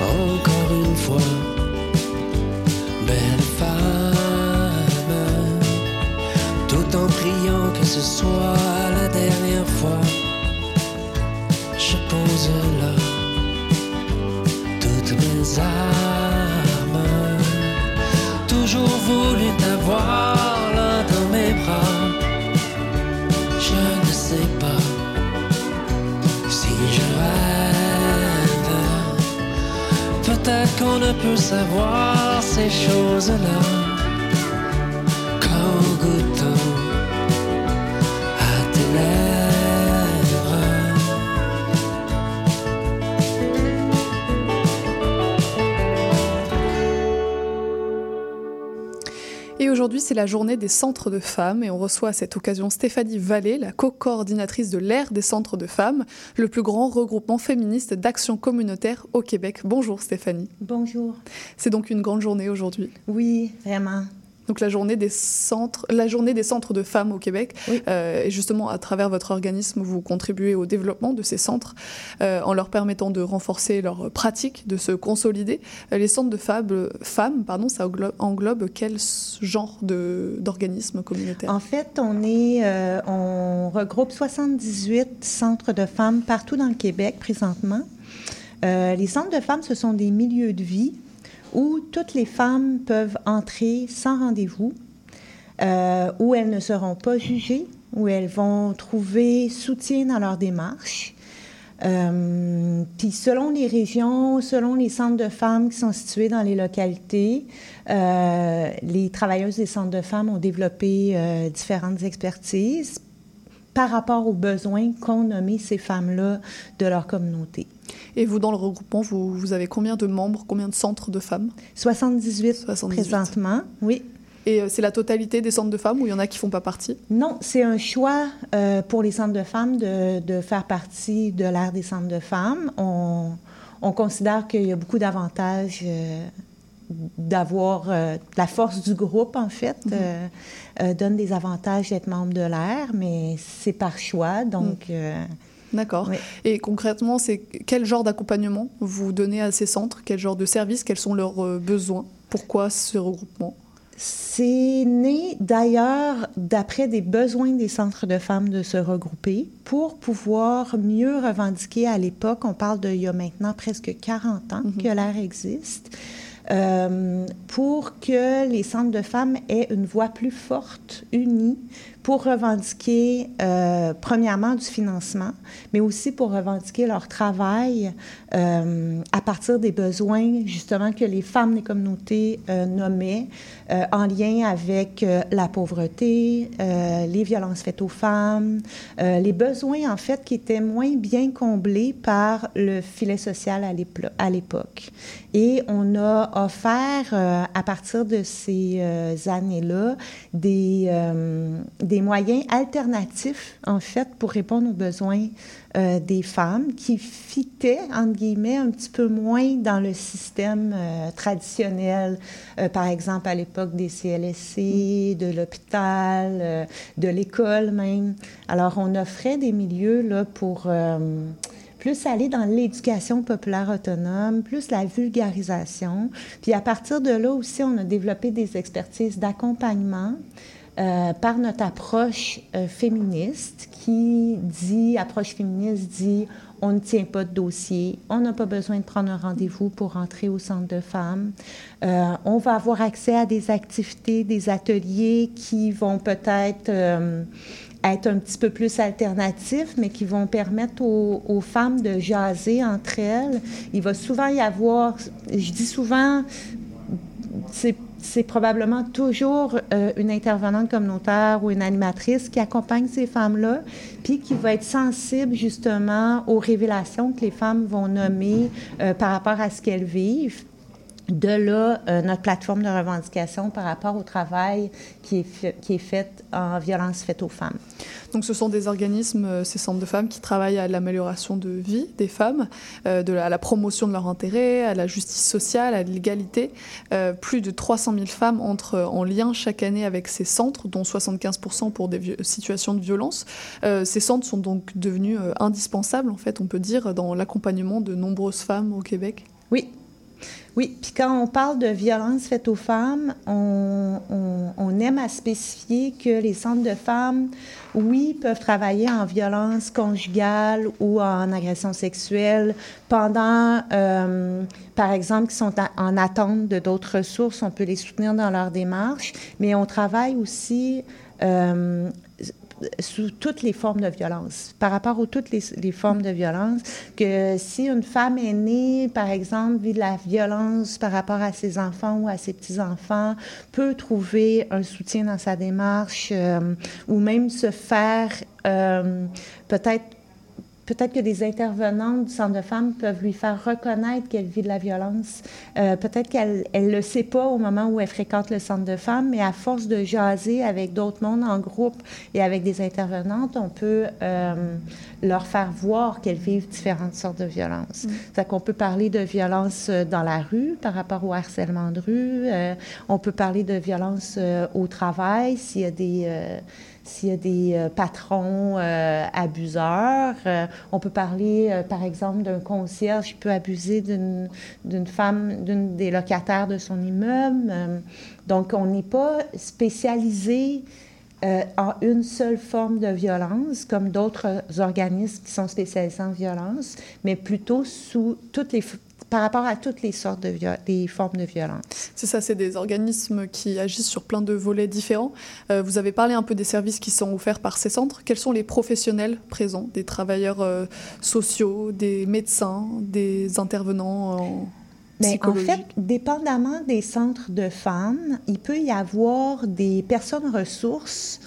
Encore une fois, belle femme, tout en priant que ce soit la dernière fois. Toutes mes armes, toujours voulu t'avoir dans mes bras. Je ne sais pas si je rêve. Peut-être qu'on ne peut savoir ces choses-là aujourd'hui, c'est la journée des centres de femmes et on reçoit à cette occasion Stéphanie Vallée, la co-coordinatrice de l'ère des centres de femmes, le plus grand regroupement féministe d'action communautaire au Québec. Bonjour Stéphanie. Bonjour. C'est donc une grande journée aujourd'hui. Oui, vraiment. Donc la journée des centres, la journée des centres de femmes au Québec. Euh, et justement, à travers votre organisme, vous contribuez au développement de ces centres euh, en leur permettant de renforcer leurs pratiques, de se consolider. Euh, les centres de femmes, femmes pardon, ça englobe, englobe quel genre de, d'organismes communautaires En fait, on, est, euh, on regroupe 78 centres de femmes partout dans le Québec présentement. Euh, les centres de femmes, ce sont des milieux de vie où toutes les femmes peuvent entrer sans rendez-vous, euh, où elles ne seront pas jugées, où elles vont trouver soutien dans leur démarche. Euh, puis selon les régions, selon les centres de femmes qui sont situés dans les localités, euh, les travailleuses des centres de femmes ont développé différentes expertises par rapport aux besoins qu'ont nommés ces femmes-là de leur communauté. Et vous, dans le regroupement, vous, vous avez combien de membres, combien de centres de femmes? 78, 78. présentement, oui. Et euh, c'est la totalité des centres de femmes ou il y en a qui font pas partie? Non, c'est un choix euh, pour les centres de femmes de, de faire partie de l'ère des centres de femmes. On, on considère qu'il y a beaucoup d'avantages euh, d'avoir euh, la force du groupe, en fait, euh, euh, donne des avantages d'être membre de l'ère, mais c'est par choix, donc... euh, D'accord. Oui. Et concrètement, c'est quel genre d'accompagnement vous donnez à ces centres? Quel genre de services? Quels sont leurs euh, besoins? Pourquoi ce regroupement? C'est né d'ailleurs d'après des besoins des centres de femmes de se regrouper pour pouvoir mieux revendiquer. À l'époque, on parle d'il y a maintenant presque 40 ans que l'ère existe, pour que les centres de femmes aient une voix plus forte, unie, pour revendiquer, euh, premièrement, du financement, mais aussi pour revendiquer leur travail euh, à partir des besoins, justement, que les femmes des communautés euh, nommaient euh, en lien avec euh, la pauvreté, euh, les violences faites aux femmes, les besoins, en fait, qui étaient moins bien comblés par le filet social à l'époque. Et on a offert, à partir de ces années-là, des, euh, des moyens alternatifs, en fait, pour répondre aux besoins euh, des femmes qui fitaient, entre guillemets, un petit peu moins dans le système euh, traditionnel, euh, par exemple à l'époque des CLSC, de l'hôpital, de l'école même. Alors, on offrait des milieux là, pour... plus aller dans l'éducation populaire autonome, plus la vulgarisation. Puis à partir de là aussi, on a développé des expertises d'accompagnement. Euh, par notre approche euh, féministe qui dit, approche féministe dit, on ne tient pas de dossier, on n'a pas besoin de prendre un rendez-vous pour entrer au centre de femmes. Euh, on va avoir accès à des activités, des ateliers qui vont peut-être être un petit peu plus alternatifs, mais qui vont permettre aux, femmes de jaser entre elles. Il va souvent y avoir, je dis souvent, c'est c'est probablement toujours euh, une intervenante communautaire ou une animatrice qui accompagne ces femmes-là, puis qui va être sensible justement aux révélations que les femmes vont nommer euh, par rapport à ce qu'elles vivent. De là, euh, notre plateforme de revendication par rapport au travail qui est, fait, qui est fait en violence faite aux femmes. Donc ce sont des organismes, euh, ces centres de femmes, qui travaillent à l'amélioration de vie des femmes, euh, de la, à la promotion de leurs intérêts, à la justice sociale, à l'égalité. Plus de 300 000 femmes entrent en lien chaque année avec ces centres, dont 75% pour des situations de violence. Ces centres sont donc devenus indispensables, en fait, on peut dire, dans l'accompagnement de nombreuses femmes au Québec. Oui, oui, puis quand on parle de violence faite aux femmes, on, aime à spécifier que les centres de femmes, oui, peuvent travailler en violence conjugale ou en agression sexuelle pendant, euh, par exemple, qui sont en attente de d'autres ressources, on peut les soutenir dans leur démarche, mais on travaille aussi euh, sous toutes les formes de violence, par rapport à toutes les, formes de violence, que si une femme est née, par exemple, vit de la violence par rapport à ses enfants ou à ses petits-enfants, peut trouver un soutien dans sa démarche euh, ou même se faire euh, peut-être peut-être que des intervenantes du centre de femmes peuvent lui faire reconnaître qu'elle vit de la violence. Euh, peut-être qu'elle ne le sait pas au moment où elle fréquente le centre de femmes, mais à force de jaser avec d'autres mondes en groupe et avec des intervenantes, on peut euh, leur faire voir qu'elles vivent différentes sortes de violences. Mm. C'est qu'on peut parler de violence euh, dans la rue par rapport au harcèlement de rue. Euh, on peut parler de violence euh, au travail s'il y a des s'il y a des euh, patrons euh, abuseurs. Euh, on peut parler, par exemple, d'un concierge qui peut abuser d'une femme, d'une des locataires de son immeuble. donc, on n'est pas spécialisé en une seule forme de violence, comme d'autres organismes qui sont spécialisés en violence, mais plutôt sous toutes les par rapport à toutes les sortes de des formes de violence. C'est ça, c'est des organismes qui agissent sur plein de volets différents. Euh, vous avez parlé un peu des services qui sont offerts par ces centres. Quels sont les professionnels présents? Des travailleurs euh, sociaux, des médecins, des intervenants en mais en fait, dépendamment des centres de femmes, il peut y avoir des personnes ressources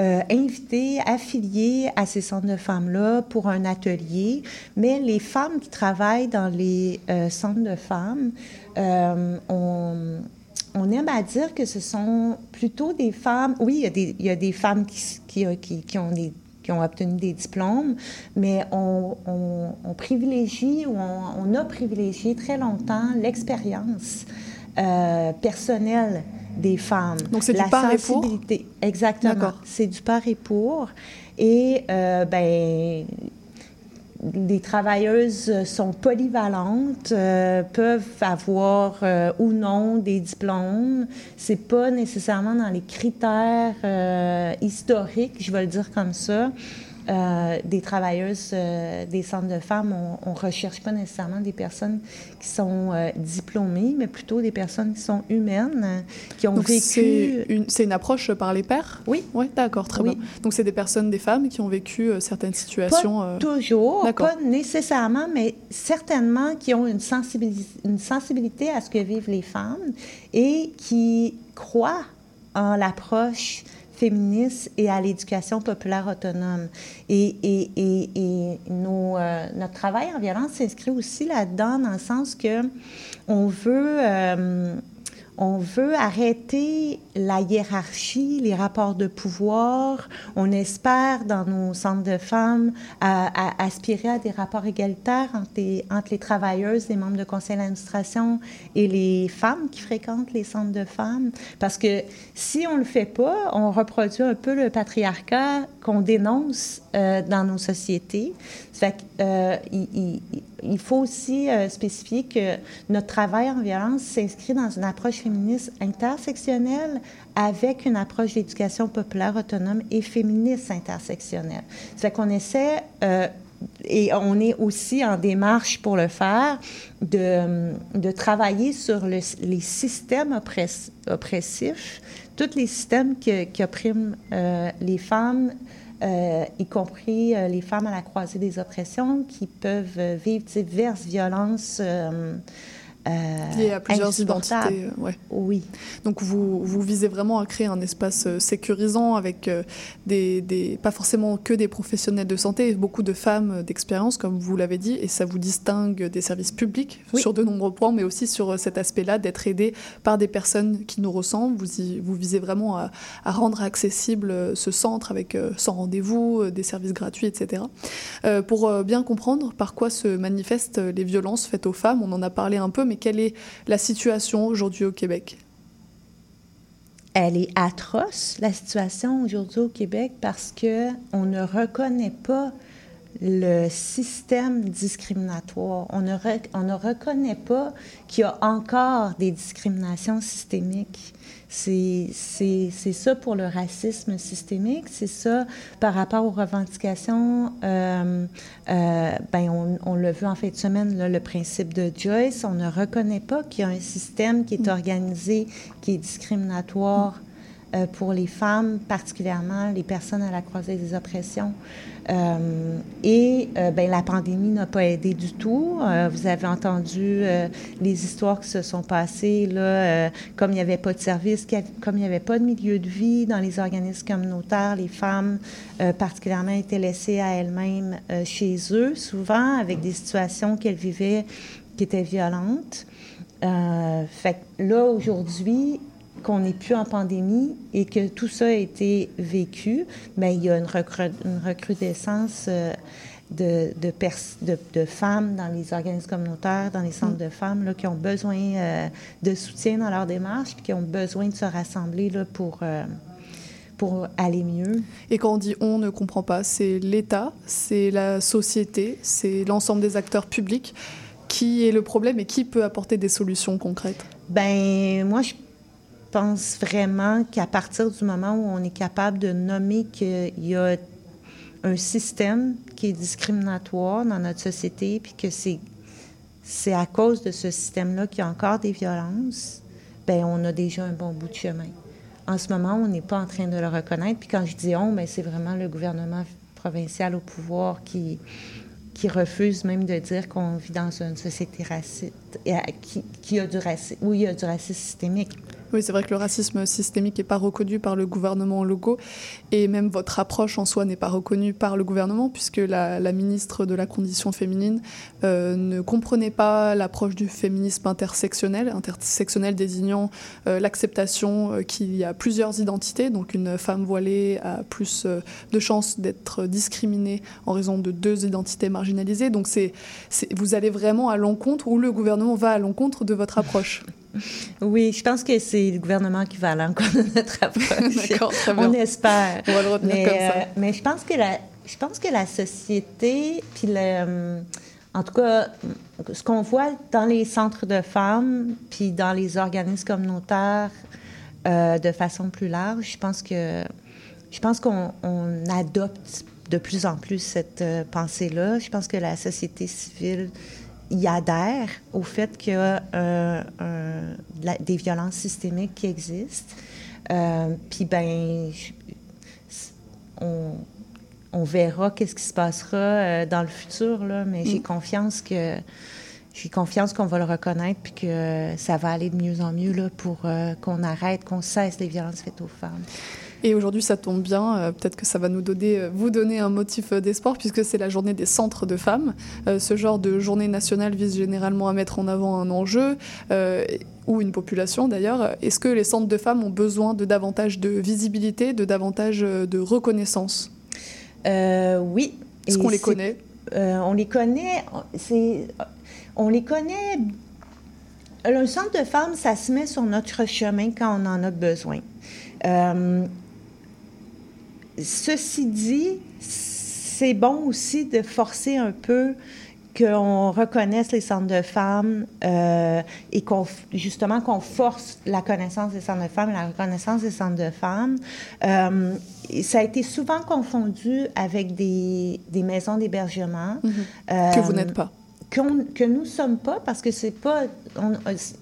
euh, invités, affiliés à ces centres de femmes-là pour un atelier. Mais les femmes qui travaillent dans les euh, centres de femmes, euh, on, aime à dire que ce sont plutôt des femmes. Oui, il y a des, femmes qui, ont obtenu des diplômes, mais on, privilégie ou on, on, a privilégié très longtemps l'expérience euh, personnelle des femmes. Donc c'est du par et pour? Exactement. C'est du par et pour. Et euh, ben les travailleuses sont polyvalentes, euh, peuvent avoir euh, ou non des diplômes. C'est pas nécessairement dans les critères euh, historiques, je vais le dire comme ça. Euh, des travailleuses euh, des centres de femmes, on ne recherche pas nécessairement des personnes qui sont euh, diplômées, mais plutôt des personnes qui sont humaines, qui ont Donc vécu... C'est une, une, approche par les pairs? Oui. Oui, d'accord, très oui. bien. Donc c'est des personnes, des femmes qui ont vécu certaines situations... Pas toujours, pas nécessairement, mais certainement qui ont une, sensibilis une sensibilité à ce que vivent les femmes et qui croient en l'approche féministe et à l'éducation populaire autonome. Et, et, et, euh, notre travail en violence s'inscrit aussi là-dedans, dans le sens que on veut, euh, on veut arrêter la hiérarchie, les rapports de pouvoir. On espère, dans nos centres de femmes, à, aspirer à des rapports égalitaires entre les, travailleuses, les membres de conseil d'administration et les femmes qui fréquentent les centres de femmes. Parce que si on ne le fait pas, on reproduit un peu le patriarcat qu'on dénonce euh, dans nos sociétés. Fait euh, faut aussi euh, spécifier que notre travail en violence s'inscrit dans une approche féministe intersectionnelle avec une approche d'éducation populaire autonome et féministe intersectionnelle. C'est qu'on essaie, euh, et on est aussi en démarche pour le faire, de travailler sur les systèmes oppressifs, tous les systèmes qui, oppriment euh, les femmes, euh, y compris les femmes à la croisée des oppressions qui peuvent vivre diverses violences il y a plusieurs identités. Euh, ouais. Oui. Donc vous, vous visez vraiment à créer un espace euh, sécurisant avec euh, des, des, pas forcément que des professionnels de santé, beaucoup de femmes d'expérience, comme vous l'avez dit, et ça vous distingue des services publics sur de nombreux points, mais aussi sur cet aspect-là d'être aidé par des personnes qui nous ressemblent. Vous, y, vous visez vraiment à, à, rendre accessible ce centre avec sans rendez-vous, des services gratuits, etc. Euh, pour bien comprendre par quoi se manifestent les violences faites aux femmes, on en a parlé un peu, mais quelle est la situation aujourd'hui au Québec? Elle est atroce, la situation aujourd'hui au Québec, parce que on ne reconnaît pas le système discriminatoire. On ne, on ne reconnaît pas qu'il y a encore des discriminations systémiques. C'est ça pour le racisme systémique, c'est ça par rapport aux revendications. Euh, euh, ben on, on l'a vu en fin de semaine, là, le principe de Joyce. On ne reconnaît pas qu'il y a un système qui est mm. organisé, qui est discriminatoire. Euh, pour les femmes, particulièrement les personnes à la croisée des oppressions. Euh, et euh, ben, la pandémie n'a pas aidé du tout. vous avez entendu les histoires qui se sont passées, là, comme il n'y avait pas de service, comme il n'y avait pas de milieu de vie dans les organismes communautaires, les femmes particulièrement étaient laissées à elles-mêmes chez eux, souvent avec des situations qu'elles vivaient qui étaient violentes. là, aujourd'hui, qu'on n'est plus en pandémie et que tout ça a été vécu, bien, il y a une, recrudescence euh, de, de, femmes dans les organismes communautaires, dans les centres mm. de femmes, là, qui ont besoin euh, de soutien dans leur démarche, qui ont besoin de se rassembler là, pour, euh, pour aller mieux. Et quand on dit on ne comprend pas, c'est l'État, c'est la société, c'est l'ensemble des acteurs publics. Qui est le problème et qui peut apporter des solutions concrètes? Ben moi, je pense vraiment qu'à partir du moment où on est capable de nommer qu'il y a un système qui est discriminatoire dans notre société, puis que c'est, à cause de ce système-là qu'il y a encore des violences, ben on a déjà un bon bout de chemin. En ce moment, on n'est pas en train de le reconnaître. Puis quand je dis on, ben c'est vraiment le gouvernement provincial au pouvoir qui, refuse même de dire qu'on vit dans une société raciste, qui, qui a du racisme, où il y a du racisme systémique. Oui, c'est vrai que le racisme systémique n'est pas reconnu par le gouvernement logo et même votre approche en soi n'est pas reconnue par le gouvernement puisque la, ministre de la Condition féminine euh, ne comprenait pas l'approche du féminisme intersectionnel, intersectionnel désignant euh, l'acceptation euh, qu'il y a plusieurs identités, donc une femme voilée a plus de chances d'être discriminée en raison de deux identités marginalisées. Donc vous allez vraiment à l'encontre ou le gouvernement va à l'encontre de votre approche? Oui, je pense que c'est le gouvernement qui va à l'encontre de notre (laughs) approche. On espère. On va le retenir mais, comme ça. Euh, mais je pense que la, je pense que la société, puis le, en tout cas, ce qu'on voit dans les centres de femmes, puis dans les organismes communautaires euh, de façon plus large, je pense que je pense qu'on adopte de plus en plus cette euh, pensée-là. Je pense que la société civile il adhère au fait qu'il y a euh, des violences systémiques qui existent. Euh, puis, ben, on, on, verra qu'est-ce qui se passera euh, dans le futur, là, mais j'ai mm. confiance que j'ai confiance qu'on va le reconnaître puis que ça va aller de mieux en mieux là, pour qu'on arrête, qu'on cesse les violences faites aux femmes. Et aujourd'hui, ça tombe bien. euh, Peut-être que ça va nous donner, euh, vous donner un motif euh, d'espoir, puisque c'est la journée des centres de femmes. Ce genre de journée nationale vise généralement à mettre en avant un enjeu, ou une population d'ailleurs. Est-ce que les centres de femmes ont besoin de davantage de visibilité, de davantage de reconnaissance? Euh, oui. Est-ce qu'on les connaît? Euh, on les connaît. On les connaît. Le centre de femmes, ça se met sur notre chemin quand on en a besoin. Euh, ceci dit, c'est bon aussi de forcer un peu qu'on reconnaisse les centres de femmes euh, et qu'on justement qu'on force la connaissance des centres de femmes et la reconnaissance des centres de femmes. Euh, ça a été souvent confondu avec des, des maisons d'hébergement. Que vous n'êtes pas. Qu'on- que nous ne sommes pas, parce que c'est pas, on-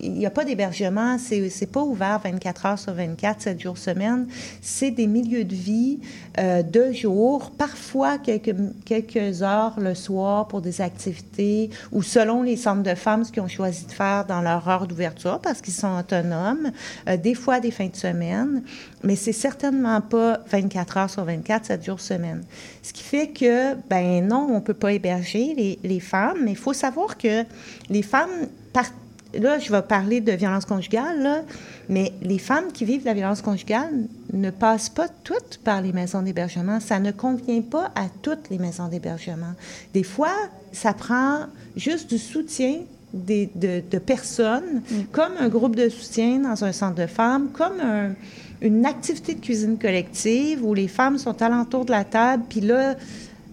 il n'y a pas d'hébergement, c'est pas ouvert 24 heures sur 24, 7 jours semaine. C'est des milieux de vie euh, de jour, parfois quelques, quelques heures le soir pour des activités, ou selon les centres de femmes, ce qu'ils ont choisi de faire dans leur heure d'ouverture, parce qu'ils sont autonomes, euh, des fois des fins de semaine, mais c'est certainement pas 24 heures sur 24, 7 jours semaine. Ce qui fait que, ben non, on peut pas héberger les, les femmes, mais il faut savoir que les femmes, là, je vais parler de violence conjugale, là, mais les femmes qui vivent la violence conjugale ne passent pas toutes par les maisons d'hébergement. Ça ne convient pas à toutes les maisons d'hébergement. Des fois, ça prend juste du soutien des- de, de personnes, comme un groupe de soutien dans un centre de femmes, comme un- une activité de cuisine collective où les femmes sont alentour de la table, puis là,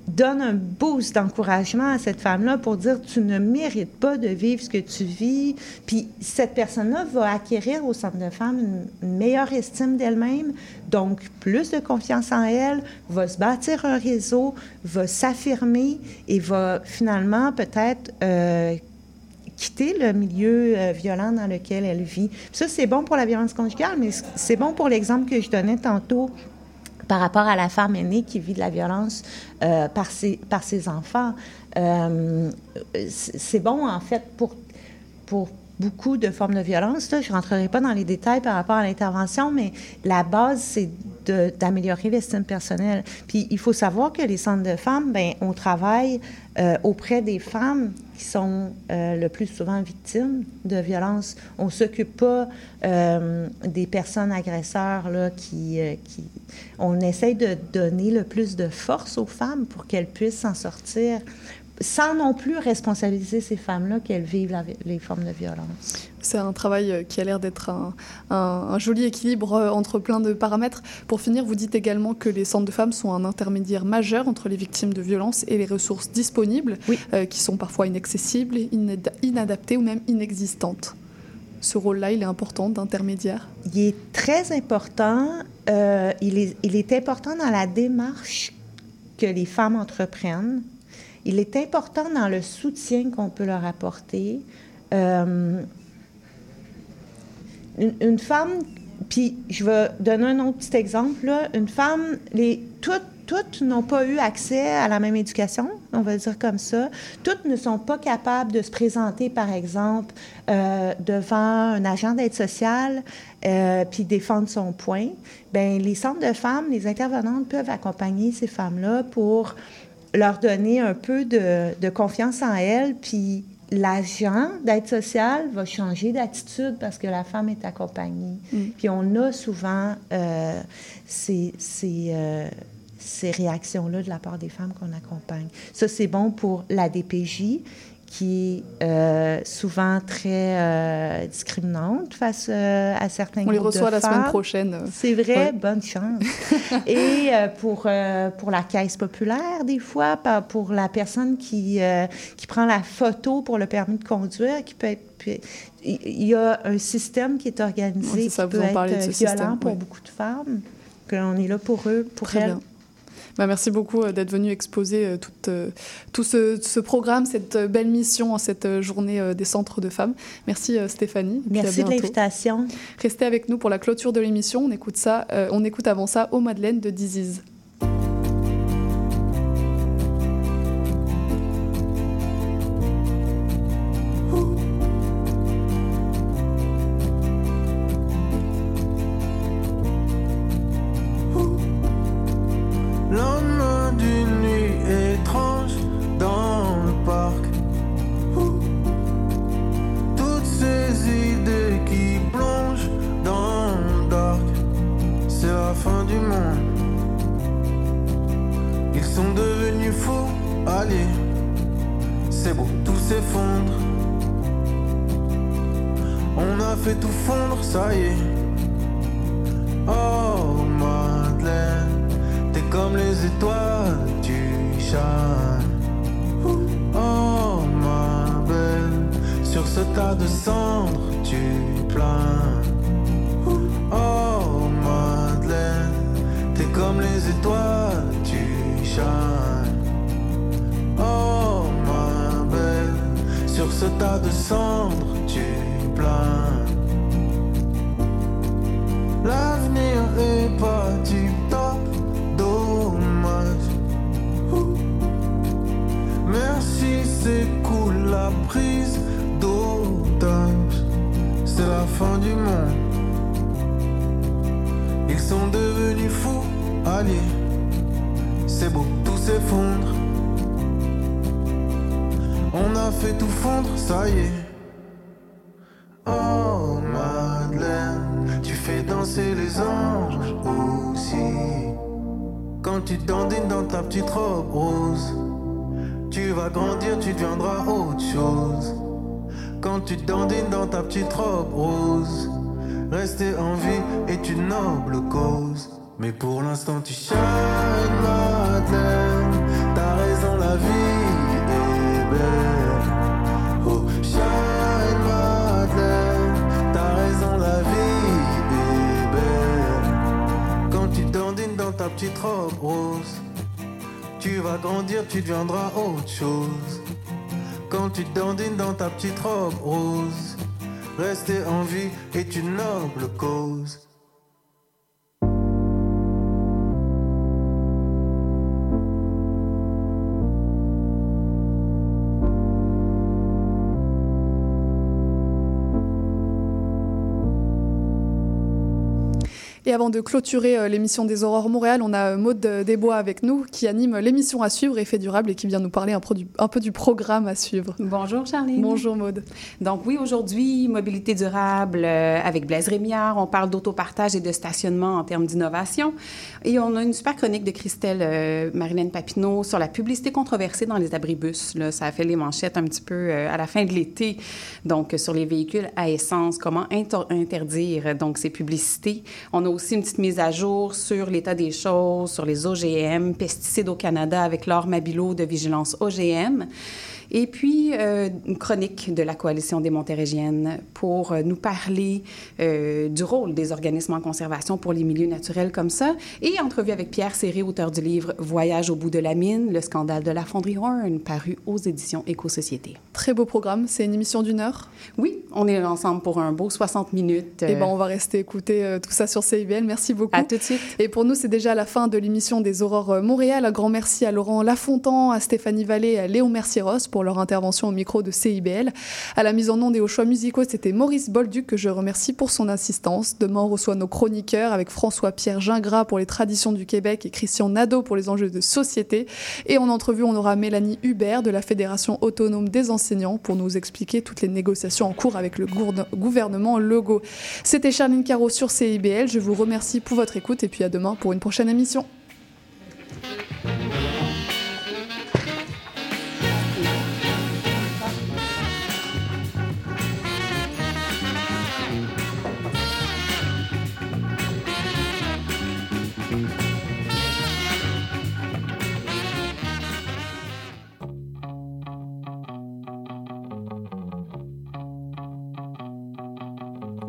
donne un boost d'encouragement à cette femme-là pour dire tu ne mérites pas de vivre ce que tu vis. Puis cette personne-là va acquérir au centre de femmes une, une meilleure estime d'elle-même, donc plus de confiance en elle, va se bâtir un réseau, va s'affirmer et va finalement peut-être euh, quitter le milieu euh, violent dans lequel elle vit. Ça, c'est bon pour la violence conjugale, mais c'est bon pour l'exemple que je donnais tantôt par rapport à la femme aînée qui vit de la violence euh, par, ses, par ses enfants. Euh, c'est bon, en fait, pour, pour beaucoup de formes de violence. Là. Je ne rentrerai pas dans les détails par rapport à l'intervention, mais la base, c'est d'améliorer l'estime personnelle. Puis il faut savoir que les centres de femmes, ben, on travaille auprès des femmes qui sont euh, le plus souvent victimes de violences. On ne s'occupe pas euh, des personnes agresseurs là, qui, euh. On essaye de donner le plus de force aux femmes pour qu'elles puissent s'en sortir sans non plus responsabiliser ces femmes-là qu'elles vivent la les formes de violence. C'est un travail euh, qui a l'air d'être un, un- un joli équilibre euh, entre plein de paramètres. Pour finir, vous dites également que les centres de femmes sont un intermédiaire majeur entre les victimes de violences et les ressources disponibles, euh, qui sont parfois inaccessibles, inada- inadaptées ou même inexistantes. Ce rôle-là, il est important d'intermédiaire? Il est très important. euh, il, est, il est important dans la démarche que les femmes entreprennent. Il est important dans le soutien qu'on peut leur apporter. Euh, une, femme, puis je vais donner un autre petit exemple. Là. Une femme, les, toutes, toutes n'ont pas eu accès à la même éducation, on va dire comme ça. Toutes ne sont pas capables de se présenter, par exemple, euh, devant un agent d'aide sociale euh, puis défendre son point. Bien, les centres de femmes, les intervenantes peuvent accompagner ces femmes-là pour leur donner un peu de, de confiance en elles, puis l'agent d'aide sociale va changer d'attitude parce que la femme est accompagnée. Puis on a souvent euh, ces, ces, euh, ces réactions-là de la part des femmes qu'on accompagne. Ça, c'est bon pour la DPJ qui est euh, souvent très euh, discriminante face euh, à certains On les de reçoit la semaine prochaine. C'est vrai, Ouais. bonne chance. (laughs) Et euh, pour, euh, pour la caisse populaire, des fois, pour la personne qui, euh, qui prend la photo pour le permis de conduire, qui peut être... puis- Il y a un système qui est organisé, Ouais, c'est qui ça, peut vous en être euh, violent système, pour beaucoup de femmes, qu'on est là pour eux, pour Très elles. bien. Bah, merci beaucoup euh, d'être venu exposer euh, euh, tout ce, ce programme, cette belle mission en cette journée des centres de femmes. Merci Stéphanie. Merci de l'invitation. Restez avec nous pour la clôture de l'émission. On écoute ça, on écoute avant ça Au Madeleine de Diziz. De cendres, tu plains. Oh Madeleine, t'es comme les étoiles, tu shines. Oh ma belle, sur ce tas de cendres, tu plains. L'avenir est pas du top, dommage. Merci, c'est cool la prise. C'est la fin du monde. Ils sont devenus fous, allez. C'est beau, tout s'effondre. On a fait tout fondre, ça y est. Oh Madeleine, tu fais danser les anges aussi. Quand tu dandines dans ta petite robe rose, tu vas grandir, tu deviendras autre chose. Quand tu dandines dans ta petite robe rose, rester en vie est une noble cause. Mais pour l'instant tu shines Madeleine, t'as raison la vie est belle. Oh shine Madeleine, t'as raison la vie est belle. Quand tu dandines dans ta petite robe rose, tu vas grandir, tu deviendras autre chose. Quand tu dandines dans ta petite robe rose, rester en vie est une noble cause. Et avant de clôturer euh, l'émission des Aurores Montréal, on a euh, Maude Desbois avec nous qui anime l'émission à suivre, Effet durable, et qui vient nous parler un peu du, un peu du programme à suivre. Bonjour Charline. Bonjour Maude. Donc oui, aujourd'hui, mobilité durable euh, avec Blaise Rémiard. On parle d'autopartage et de stationnement en termes d'innovation. Et on a une super chronique de Christelle euh, Marilène Papineau sur la publicité controversée dans les abribus. Là, ça a fait les manchettes un petit peu euh, à la fin de l'été. Donc, euh, sur les véhicules à essence, comment inter- interdire donc ces publicités. On a aussi une petite mise à jour sur l'état des choses, sur les OGM, pesticides au Canada avec Laure Mabilo de Vigilance OGM. Et puis, euh, une chronique de la Coalition des Montérégiennes pour euh, nous parler euh, du rôle des organismes en conservation pour les milieux naturels comme ça. Et entrevue avec Pierre Serré, auteur du livre Voyage au bout de la mine, le scandale de la fonderie Horn, paru aux éditions Éco-Société. Très beau programme, c'est une émission d'une heure? Oui, on est ensemble pour un beau 60 minutes. Et ben, on va rester écouter euh, tout ça sur CIBL. Merci beaucoup. À tout de suite. Et pour nous, c'est déjà la fin de l'émission des Aurores euh, Montréal. Un grand merci à Laurent Lafontan, à Stéphanie Vallée et à Léo Mercieros pour leur intervention au micro de CIBL. À la mise en onde et aux choix musicaux, c'était Maurice Bolduc que je remercie pour son assistance. Demain, on reçoit nos chroniqueurs avec François-Pierre Gingras pour les traditions du Québec et Christian Nadeau pour les enjeux de société. Et en entrevue, on aura Mélanie Hubert de la Fédération autonome des enseignants pour nous expliquer toutes les négociations en cours avec le gouvernement Legault. C'était Charline Caro sur CIBL. Je vous remercie pour votre écoute et puis à demain pour une prochaine émission.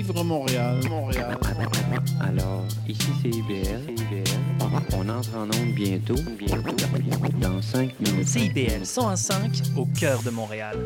Vivre Montréal, Montréal. Alors, ici c'est IBL. On entre en onde bientôt. Bientôt. Dans 5 minutes. CIBL 101.5 au cœur de Montréal.